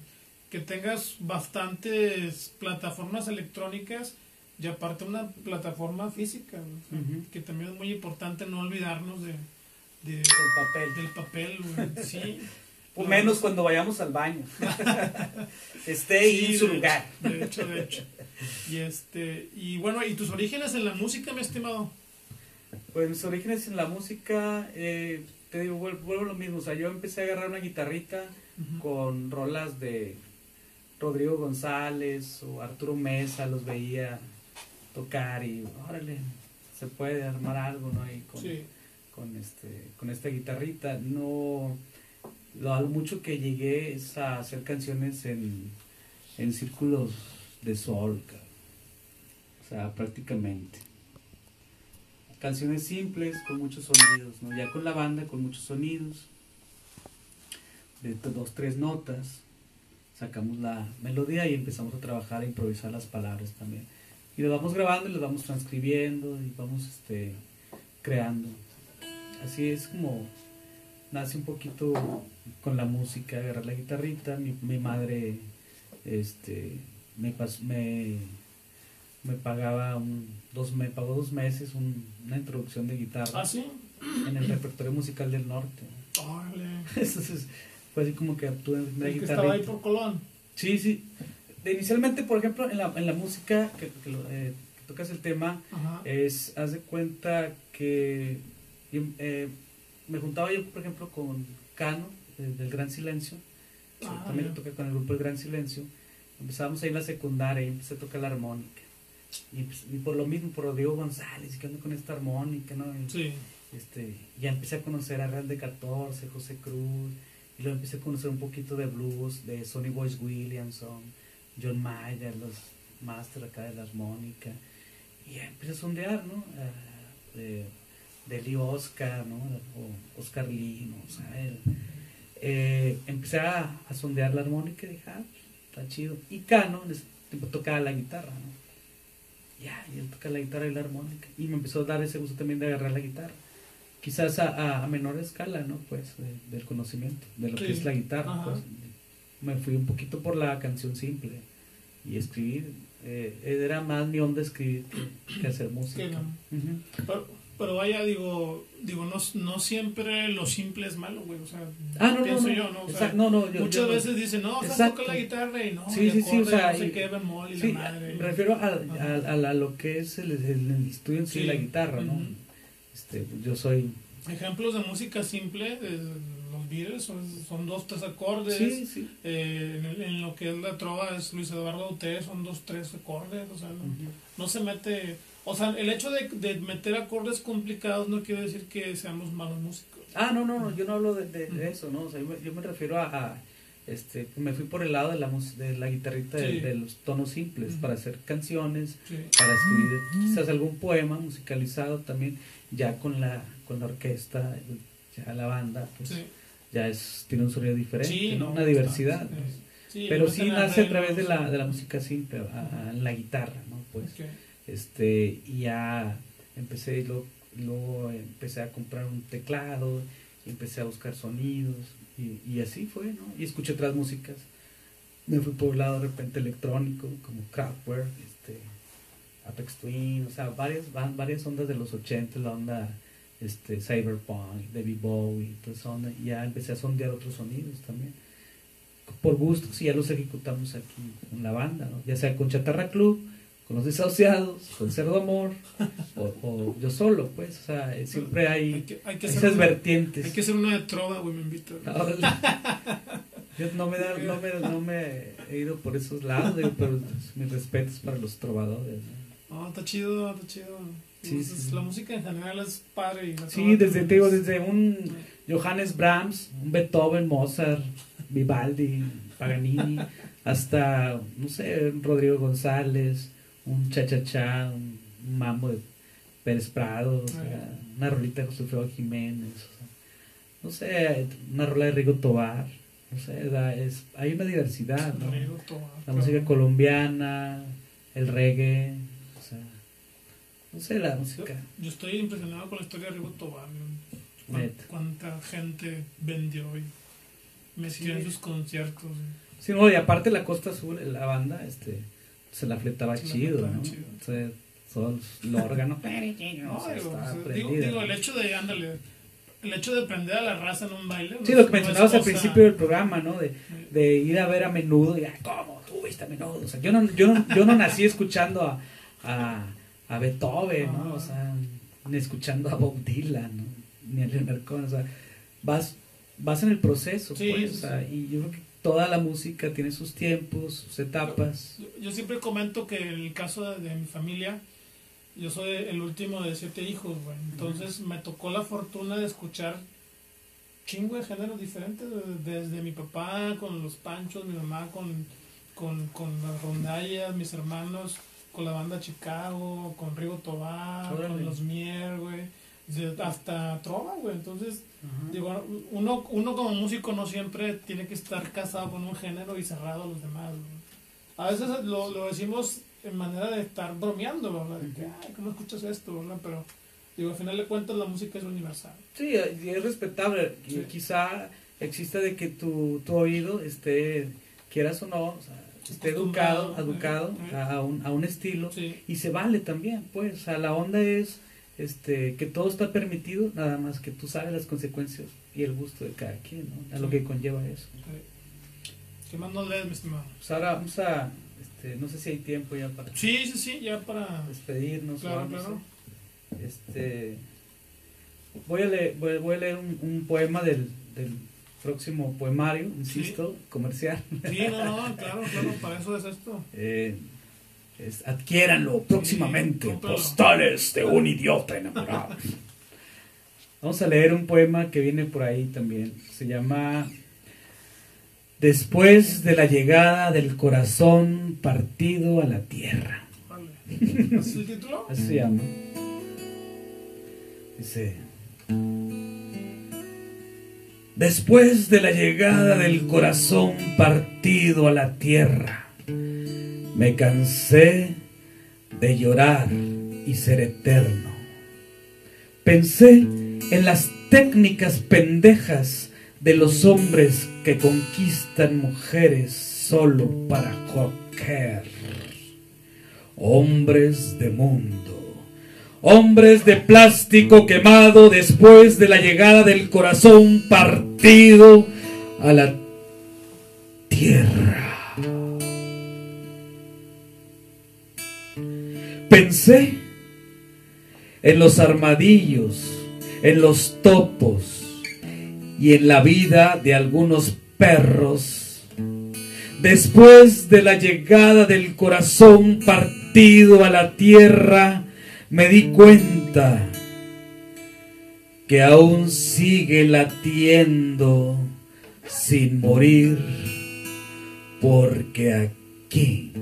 que tengas bastantes plataformas electrónicas y aparte una plataforma física, o sea, Ujú. que también es muy importante no olvidarnos de, de- el papel. del papel, sí. *laughs* Menos cuando vayamos al baño. *laughs* Esté ahí Sí, en su lugar. hecho, De hecho, de hecho. Y este, y bueno, ¿y tus orígenes en la música, mi estimado? Pues mis orígenes en la música, eh, te digo, vuel- vuelvo a lo mismo. O sea, yo empecé a agarrar una guitarrita con rolas de Rodrigo González o Arturo Mesa, los veía tocar y órale, se puede armar algo, ¿no? Y con, Sí. con, este, con esta guitarrita. No, lo mucho que llegué es a hacer canciones en, en círculos de sol, o sea, prácticamente. Canciones simples con muchos sonidos, ¿no? Ya con la banda con muchos sonidos, de dos, tres notas, sacamos la melodía y empezamos a trabajar, a improvisar las palabras también. Y lo vamos grabando y lo vamos transcribiendo y vamos este, creando. Así es como nace un poquito con la música, agarrar la guitarrita. Mi, mi madre este, me, pas- me, me pagaba un, dos, me pagó dos meses un- una introducción de guitarra ¿Ah, sí? en el repertorio musical del norte. Órale. *laughs* Entonces fue así como que obtuve la El que estaba ahí por Colón. Sí, sí. Inicialmente, por ejemplo, en la, en la música que, que lo- eh, que tocas el tema, Ajá. es, haz de cuenta que eh, me juntaba yo, por ejemplo, con Cano, del Gran Silencio, Ah, también ya. toqué con el grupo El Gran Silencio, empezábamos ahí en la secundaria y empecé a tocar la armónica. Y, pues, y por lo mismo, por Rodrigo González, que ando con esta armónica, ¿no? Y, Sí. este, ya empecé a conocer a Real de 14, José Cruz, y luego empecé a conocer un poquito de blues, de Sonny Boyce Williamson, John Mayer, los máster acá de la armónica, y ya empecé a sondear, ¿no? Ah, de, de Lee Oscar, ¿no? O Oscar Lee, ¿no? O sea. Eh, empecé a, a sondear la armónica y dije, ah, está chido. Y Cano, en ese tiempo tocaba la guitarra, ¿no? Ya, y él toca la guitarra y la armónica. Y me empezó a dar ese gusto también de agarrar la guitarra. Quizás a, menor escala, ¿no? Pues, de- del conocimiento, de lo que es la guitarra. Pues. Me fui un poquito por la canción simple y escribir. eh, era más mi onda escribir que, que hacer música. La- Ujú. Pero, vaya, digo, digo no, no siempre lo simple es malo, güey. O sea, Ah, no, no, pienso no. yo, ¿no? O sea, no, no, yo- muchas yo no- veces dicen, no, o sea, toca la guitarra y no, Sí, y sí, sí, o sea, no sé qué, bemol y Sí, la madre. me refiero a, a- a lo que es el, estudio en sí, Sí. la guitarra, ¿no? Este, yo soy... Ejemplos de música simple, eh, los Beatles son, son dos, tres acordes. Sí, sí. Eh, en, en lo que es la trova es Luis Eduardo Uté, son dos, tres acordes, o sea, no, no se mete, o sea, el hecho de, de meter acordes complicados no quiere decir que seamos malos músicos. Ah, no, no, no, yo no hablo de, de- eso, ¿no? O sea, yo me, yo me refiero a, a, este, me fui por el lado de la, mus- de la guitarrita de, Sí. de los tonos simples para hacer canciones, Sí. para escribir quizás algún poema musicalizado también, ya con la, con la orquesta, ya la banda, pues Sí. ya es, tiene un sonido diferente, ¿no? una diversidad. Sí, Pero sí nace a través de la, de la música simple, a- la guitarra, ¿no? Pues. Este, y ya empecé, y luego, empecé a comprar un teclado, y empecé a buscar sonidos, y, así fue, ¿no? Y escuché otras músicas. Me fui por un lado de repente electrónico, como Kraftwerk, este, Apex Twin, o sea, varias, varias ondas de los 80, la onda este, Cyberpunk, David Bowie, y ya empecé a sondear otros sonidos también. Por gusto, sí, ya los ejecutamos aquí en la banda, ¿no? ya sea con Chatarra Club, con los desahuciados, con Cerdo Amor, o, o yo solo, pues, o sea, siempre Hay hay que, hay que esas una- vertientes. hay que hacer una de trova, güey, me invito. No, yo no me, da, no, me, no me he ido por esos lados, digo, pero mis respetos para los trovadores. ¿no? No, está chido, está chido. Sí, Pues, sí, sí. La música en general es padre. Y Sí, desde, te digo, es- desde un Johannes Brahms, un Beethoven, Mozart, Vivaldi, Paganini, hasta, no sé, Rodrigo González, un cha-cha-cha, un, un mambo de Pérez Prado, o sea, una rolita de José Alfredo Jiménez, o sea, no sé, una rola de Rigo Tobar, no sé, da- es, hay una diversidad, ¿no? Rigo Tobar, La música colombiana, el reggae, o sea, no sé, la música. Yo estoy impresionado con la historia de Rigo Tobar. Cuánta gente vendió y metió Sí. en sus conciertos. Sí, no, y aparte la Costa Azul, la banda, este, se la fletaba Se chido, ¿no? chido. O sea, todo el órgano. *laughs* No, o sea, digo, el hecho de, ándale, el hecho de prender a la raza en un baile. Sí, lo es- que mencionabas al principio del programa, ¿no? De, de ir a ver a menudo y, "Ay, ¿cómo? ¿Tú viste a menudo? O sea, yo no, yo no, yo no nací escuchando a, a, a Beethoven, ¿no? O sea, ni escuchando a Bob Dylan, ¿no? Ni a Leonard Cohen, o sea, vas, vas en el proceso, Sí, pues, sí, o sea, y yo creo que toda la música tiene sus tiempos, sus etapas. Yo, yo siempre comento que en el caso de, de mi familia, yo soy el último de siete hijos, güey. Entonces me tocó la fortuna de escuchar chingo de géneros diferentes, de- desde mi papá con los panchos, mi mamá con, con, con las rondallas, mis hermanos con la banda Chicago, con Rigo Tobar, Órale. con los Mier, güey, hasta Trova, güey. Entonces, Ajá. digo, uno, uno como músico no siempre tiene que estar casado con un género y cerrado a los demás, güey. A veces lo, lo decimos en manera de estar bromeando, ¿verdad? De que, ay, ¿cómo escuchas esto, verdad? Pero, digo, al final de cuentas la música es universal. Sí, y es respetable. Sí. quizá exista de que tu, tu oído esté, quieras o no, o sea, esté educado, educado eh, eh. a, un, a un estilo. Sí, Y se vale también, pues. O sea, la onda es este que todo está permitido, nada más que tú sabes las consecuencias y el gusto de cada quien, ¿no? A lo que conlleva eso. sí. ¿Qué más nos lees, mi estimado? Pues ahora vamos a, este, no sé si hay tiempo ya para Sí, sí, sí, ya para... despedirnos. Claro, claro. Este, voy a leer, voy, voy a leer un, un poema del, del próximo poemario, insisto, comercial. Sí, no, no, claro, claro, para eso es esto. *laughs* Eh, es- adquiéranlo próximamente. postales de un idiota enamorado. *laughs* Vamos a leer un poema que viene por ahí también. Se llama Después de la llegada del corazón partido a la tierra. Vale. ¿Ese es el título? *laughs* Así se llama. Dice. Después de la llegada del corazón partido a la tierra, me cansé de llorar y ser eterno. Pensé en las técnicas pendejas de los hombres que conquistan mujeres solo para coger. Hombres de mundo, Hombres de plástico quemado después de la llegada del corazón partido a la tierra. Pensé en los armadillos, en los topos y en la vida de algunos perros. Después de la llegada del corazón partido a la tierra, me di cuenta que aún sigue latiendo sin morir, porque aquí,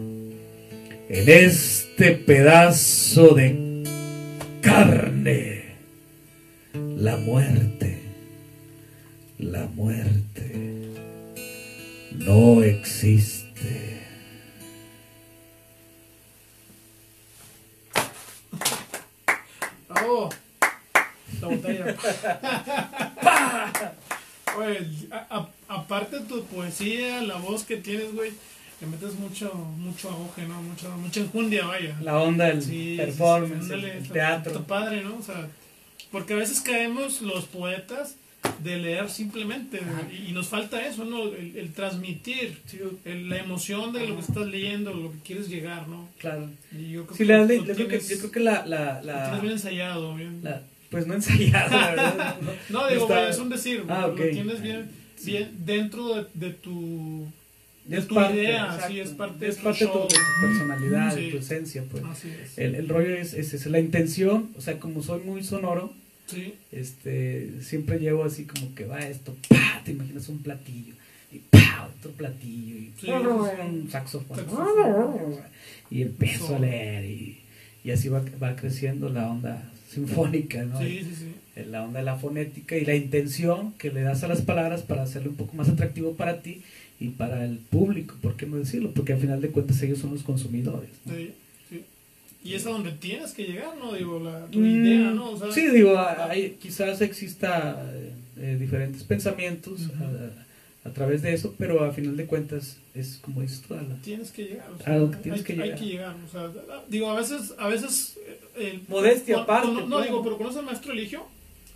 en este pedazo de carne, la muerte, la muerte no existe. ¡Bravo! La botella. *laughs* Oye, a- a- aparte de tu poesía, la voz que tienes, güey, le metes mucho, mucho auge, ¿no? Mucho, mucha enjundia, vaya. La onda del Sí, sí, sí, performance, el- ándale, el, está- teatro. Está padre, ¿no? O sea, porque a veces caemos los poetas de leer simplemente y, y nos falta eso, ¿no? El, el transmitir el- la emoción de lo que estás leyendo, lo que quieres llegar, ¿no? Claro. Y yo creo Sí, que la- lo- lo creo que, tienes- yo creo que la, la, lo la- tienes bien ensayado, bien. la- pues no ensayado, la verdad. No, *laughs* No, digo, está- es un decir, Ah, lo ok. tienes bien, bien dentro de, de tu... es tu parte, idea, exacto. sí, es parte es de tu parte de tu, show. de tu personalidad, Sí. de tu esencia, pues. Así es. El, el rollo es, es, es la intención, o sea, como soy muy sonoro, Sí, este, siempre llevo así como que va esto, te imaginas un platillo, y otro platillo, y Sí, un saxofón, Saxofón. y empiezo a leer, y, y así va, va creciendo la onda sinfónica, ¿no? sí, sí, sí. La onda de la fonética y la intención que le das a las palabras para hacerlo un poco más atractivo para ti y para el público, ¿por qué no decirlo? Porque al final de cuentas ellos son los consumidores. ¿no? Sí, sí. Y es a donde tienes que llegar, ¿no? Digo, la, tu Mm, idea, ¿no? O sea, sí, digo, hay- quizás exista eh, eh, diferentes pensamientos Ujú. a, a través de eso, pero a final de cuentas es como dices tú, a la- tienes que llegar. O A lo que hay, tienes que hay llegar. que llegar. O sea, digo, a veces, a veces... eh, el- Modestia cuando- aparte, cuando- no, pues. digo, pero ¿conoces al maestro Eligio?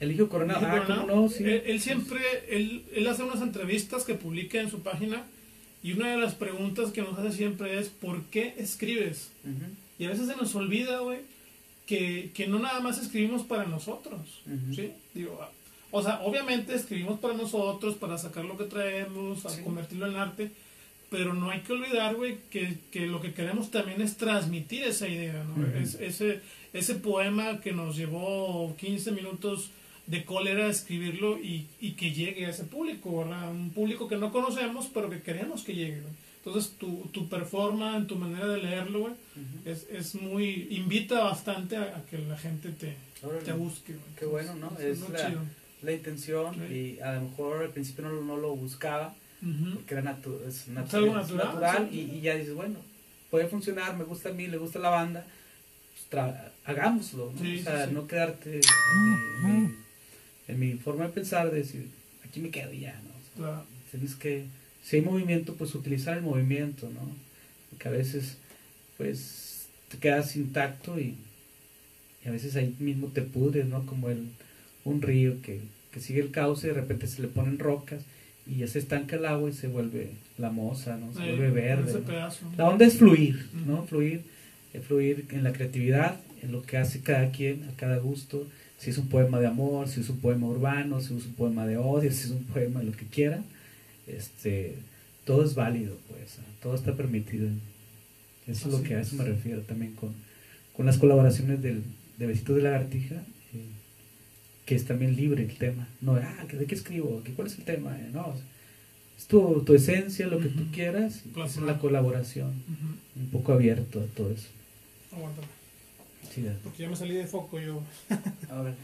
Eligio Coronado. Eligio Ah, Coronado. ¿cómo no? Sí. Él, él siempre, él, él hace unas entrevistas que publica en su página y una de las preguntas que nos hace siempre es ¿por qué escribes? Y a veces se nos olvida, güey, que, que no nada más escribimos para nosotros, Ujú. ¿sí? Digo, ah, o sea, obviamente escribimos para nosotros, para sacar lo que traemos, a Sí. convertirlo en arte, pero no hay que olvidar, güey, que, que lo que queremos también es transmitir esa idea, ¿no? Es- ese, ese poema que nos llevó 15 minutos de cólera escribirlo y, y que llegue a ese público, ¿verdad? Un público que no conocemos, pero que queremos que llegue. Entonces, tu, tu performance, tu manera de leerlo, güey, es, es muy... invita bastante a, a que la gente te, te busque, güey. Qué bueno, ¿no? Es, la- chido. La intención, Sí. y a lo mejor al principio no, no lo buscaba, Ujú. porque era natu- es, natu- Es algo es natural, sí. y, y ya dices, bueno, puede funcionar, me gusta a mí, le gusta la banda, pues tra- hagámoslo, ¿no? Sí, o sea, sí, sí. no quedarte en mi- forma de pensar, de decir, aquí me quedo y ya, ¿no? O sea, Claro. tienes que, si hay movimiento, pues utilizar el movimiento, ¿no? Porque a veces, pues, te quedas intacto y, y a veces ahí mismo te pudres, ¿no? Como el, un río que, que sigue el cauce y de repente se le ponen rocas y ya se estanca el agua y se vuelve lamosa, ¿no? Se vuelve verde. ¿no? La onda es fluir, ¿no? Fluir, eh, fluir en la creatividad, en lo que hace cada quien, a cada gusto. Si es un poema de amor, si es un poema urbano, si es un poema de odio, si es un poema de lo que quiera, este, todo es válido, pues, todo está permitido. Eso es lo que a es. eso me refiero también con, con las colaboraciones del, de Besitos de Lagartija, eh, que es también libre el tema. No, ah, ¿de qué escribo? ¿Qué- ¿Cuál es el tema? Eh, No, es tu, tu esencia, lo que tú quieras, y es la colaboración un poco abierto a todo eso. Aguántame. Sí, Porque ya me salí de foco yo. *laughs* Ahora.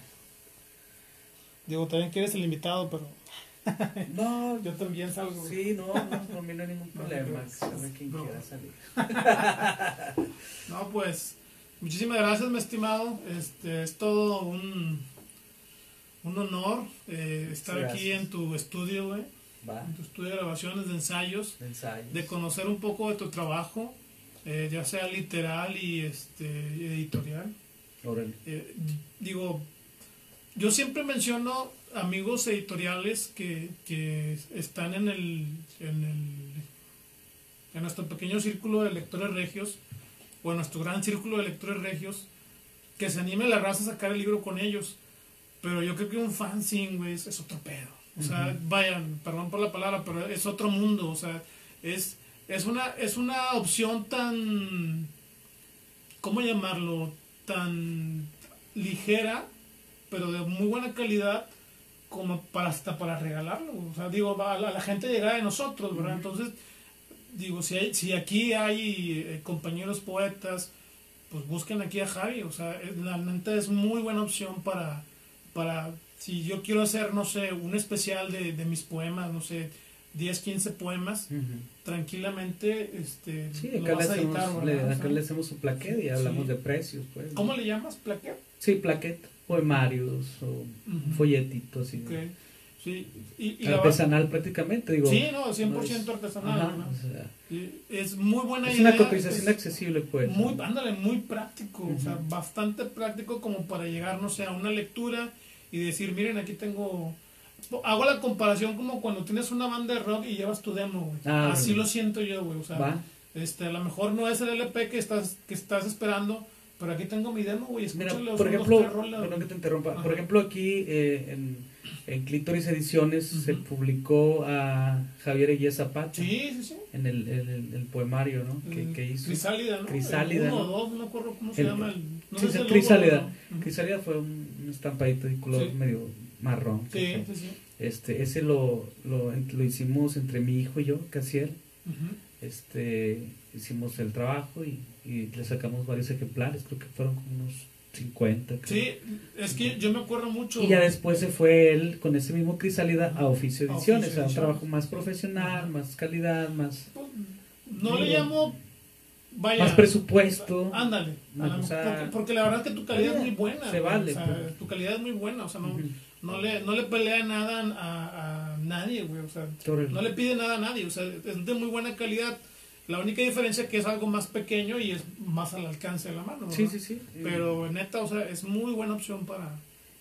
Digo, también quieres el invitado, pero *laughs* No, yo también salgo. sí, no, no, no hay ningún problema. no, Sabe quien no. quiera salir. *laughs* No, pues, muchísimas gracias, mi estimado. Este, es todo un, un honor eh, estar aquí en tu estudio, güey. En tu estudio de grabaciones, de ensayos. de ensayos. de conocer un poco de tu trabajo, eh, ya sea literal y este editorial. Eh, digo, yo siempre menciono amigos editoriales que, que están en el, en el en nuestro pequeño círculo de lectores regios o en nuestro gran círculo de lectores regios que se anime la raza a sacar el libro con ellos. Pero yo creo que un fanzine, güey, es, es otro pedo. O sea, vayan, perdón por la palabra, pero es otro mundo. O sea, es, es, una, es una opción tan, ¿cómo llamarlo? Tan ligera, pero de muy buena calidad, como para hasta para regalarlo. O sea, digo, a la, la gente llega de nosotros, ¿verdad? Entonces, digo, si, hay, si aquí hay eh, compañeros poetas, pues busquen aquí a Javi. O sea, es- la neta es muy buena opción para, para si yo quiero hacer, no sé, un especial de, de mis poemas, no sé, 10, 15 poemas. Tranquilamente este, Sí, acá, le hacemos, editar, le, ¿verdad? O acá sea, le hacemos su plaquet y hablamos Sí. de precios, pues. ¿Cómo le llamas? ¿Plaquet? Sí, plaquet, poemarios o Ujú. folletitos así. Ok. Sí, y, y la- Artesanal prácticamente, digo. Sí, no, 100% no es- artesanal. Ajá, ¿no? o sea, Y es muy buena es idea. una cotización es- accesible, pues. Muy, ándale, muy práctico, o sea, bastante práctico como para llegar, no sé, a una lectura y decir, miren, aquí tengo... Hago la comparación como cuando tienes una banda de rock y llevas tu demo, güey. Ah, Así lo siento yo, güey, o sea, Va. este, a lo mejor no es el LP que estás, que estás esperando, pero aquí tengo mi demo, güey, Mira, por ejemplo, rolas, perdón que te interrumpa. Ajá. Por ejemplo, aquí eh, en, en Clítoris Ediciones se publicó a Javier Eguía Zapata Sí, sí, sí. en el, el, el poemario ¿no? que, hizo. Crisálida, ¿no? Crisálida, uno ¿no? o dos, no acuerdo cómo se llama. No sí, Crisálida. logo, ¿no? Ujú. Crisálida fue un, un estampadito de color Sí. medio marrón. Sí, sí, sí. Este, ese lo, lo, lo hicimos entre mi hijo y yo, Casiel. Ujú. Este, hicimos el trabajo y, y le sacamos varios ejemplares, creo que fueron como unos 50. creo. Sí, es que yo me acuerdo mucho. Y ya después se fue él con ese mismo Crisálida a Oficio A Ediciones, a un Ediciones. trabajo más profesional, más calidad, más, No le llamo. Vaya. más presupuesto. Ándale. O sea, porque, porque la verdad es que tu calidad es muy buena. se vale, o sea, pues. tu calidad es muy buena. O sea, no. No, le, no le pelea nada a, a nadie, güey. O sea, no le pide nada a nadie. O sea, es de muy buena calidad. La única diferencia es que es algo más pequeño y es más al alcance de la mano. Sí, ¿verdad? sí, sí. Pero neta, o sea, es muy buena opción para.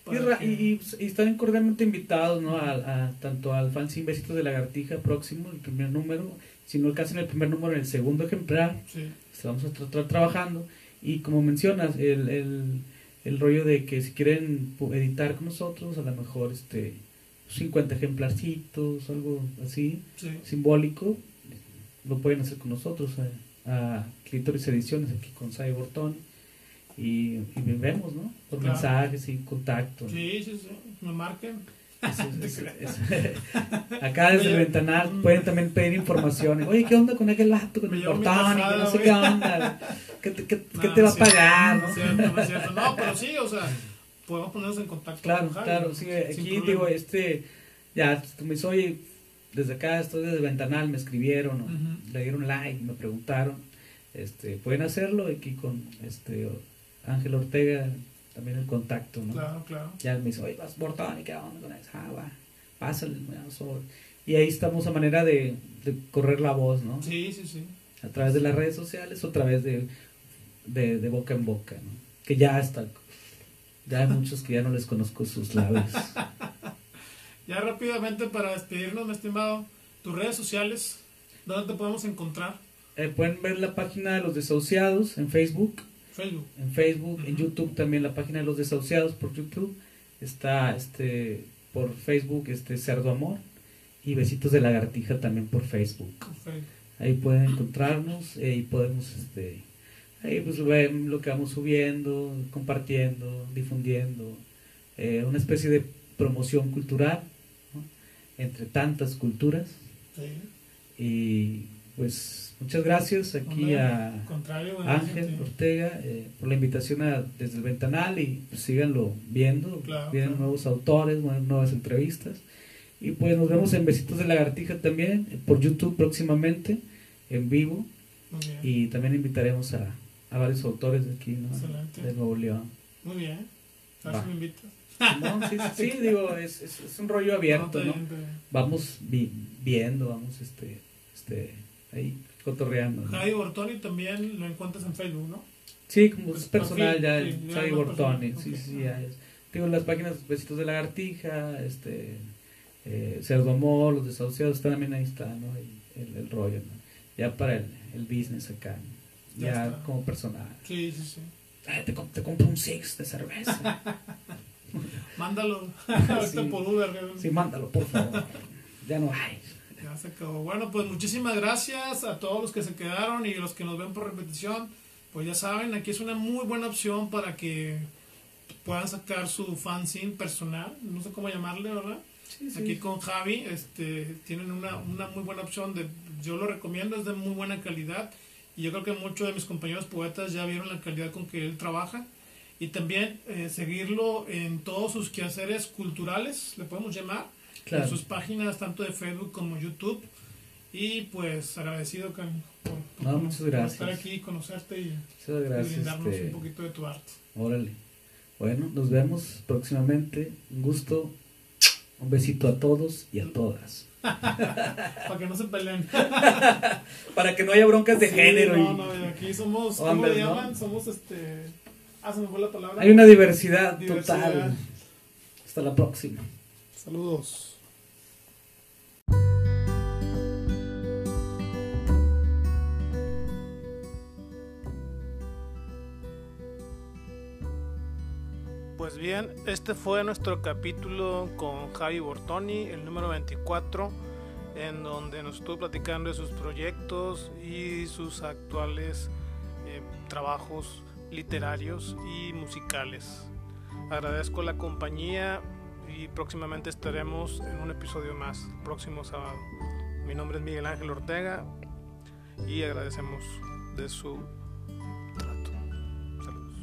Y, para ra- que- y, y- y están cordialmente invitados, ¿no? A, a- tanto al fanzine Besitos de Lagartija próximo, el primer número, si no alcanzan el primer número, en el segundo ejemplar, Sí. estamos a estar trabajando. Y como mencionas, el, el, el rollo de que si quieren editar con nosotros, a lo mejor este 50 ejemplarcitos, algo así, Sí. simbólico, lo pueden hacer con nosotros, a, a Clitoris Ediciones, aquí con Sai Bortón. Y, y vemos, ¿no? Por Claro. mensajes y contacto. Sí, sí, sí. Me marquen. Es- es- *laughs* Acá desde el ventanal pueden también pedir información. Oye, ¿qué onda con aquel acto, con el portón? Que no sé qué onda. ¿Qué, qué- qué No, te va a pagar? No no? es cierto, no pero sí, o sea, podemos ponernos en contacto. Claro, con Javi, claro. Sí, aquí problema. digo, este, ya, me oye, desde acá estoy desde el ventanal, me escribieron, o le dieron like, me preguntaron. Este, pueden hacerlo aquí con este Ángel Ortega, también el contacto, ¿no? Claro, claro. Ya me dice, oye, vas Bortón, ¿y qué onda con eso? Ah, va, pásale. Y ahí estamos a manera de, de correr la voz, ¿no? Sí, sí, sí. A través de las redes sociales o a través de, de, de boca en boca, ¿no? Que ya está. Ya hay muchos que ya no les conozco sus labios. *laughs* Ya rápidamente para despedirnos, mi estimado, tus redes sociales, ¿dónde te podemos encontrar? Eh, pueden ver la página de los desahuciados en Facebook, Facebook. en Facebook, en. YouTube también la página de los desahuciados por YouTube. Está este por Facebook este Cerdo Amor y Besitos de Lagartija también por Facebook. Ahí pueden encontrarnos eh, y podemos este ahí pues lo que vamos subiendo, compartiendo, difundiendo, eh, una especie de promoción cultural ¿no? entre tantas culturas Sí. y pues muchas gracias aquí a Ángel. Ortega eh, por la invitación a, desde el ventanal y pues, síganlo viendo, Claro, vienen claro. nuevos autores, nue- nuevas entrevistas y pues nos vemos en Besitos de Lagartija también eh, por YouTube próximamente en vivo Muy bien. y también invitaremos a, a varios autores de aquí, ¿no? De Nuevo León. Muy bien. A ver Va. si me invitas. No, sí, sí, sí, *laughs* digo, es, es, es un rollo abierto, ¿no? Vamos vi- viendo, vamos este, este, ahí cotorreando. ¿no? Javi Bortoni también lo encuentras en Facebook, ¿no? Sí, como Pues, es personal ya, sí, ya más Bortoni, sí, sí, ya es. Digo, las páginas Besitos de Lagartija, este, eh, Cerdo Amor, los desahuciados, también ahí está, ¿no? El, el, el rollo, ¿no? Ya para el, el business acá, ¿no? Ya como personal. Sí, sí, sí. Ay, te, te compro un six de cerveza. *laughs* Mándalo *laughs* ahorita Sí. por Uber. sí, mándalo, por favor. Ya no hay. Ya se acabó. Bueno, pues muchísimas gracias a todos los que se quedaron y los que nos ven por repetición. Pues ya saben, aquí es una muy buena opción para que puedan sacar su fanzine personal, no sé cómo llamarle, ¿verdad? Aquí con Javi este, tienen una, una muy buena opción, de, yo lo recomiendo, es de muy buena calidad y yo creo que muchos de mis compañeros poetas ya vieron la calidad con que él trabaja y también eh, seguirlo en todos sus quehaceres culturales, le podemos llamar, Claro. en sus páginas tanto de Facebook como YouTube y pues agradecido Cami, por, por No, muchas por gracias. estar aquí, conocerte y, Muchas y brindarnos este, un poquito de tu arte. Órale. Bueno, nos vemos próximamente. Un gusto. Un besito a todos y a todas. *laughs* Para que no se peleen. *laughs* Para que no haya broncas de Sí, género. No, y- no, aquí somos, ¿cómo Hombres, le ¿no? llaman? Somos este. Ah, se me fue la palabra. Hay una diversidad, Diversidad. total. Hasta la próxima. Saludos. Pues bien, este fue nuestro capítulo con Javi Bortoni, el número 24, en donde nos estuvo platicando de sus proyectos y sus actuales eh, trabajos literarios y musicales. Agradezco la compañía y próximamente estaremos en un episodio más, el próximo sábado. Mi nombre es Miguel Ángel Ortega y agradecemos de su trato. Saludos.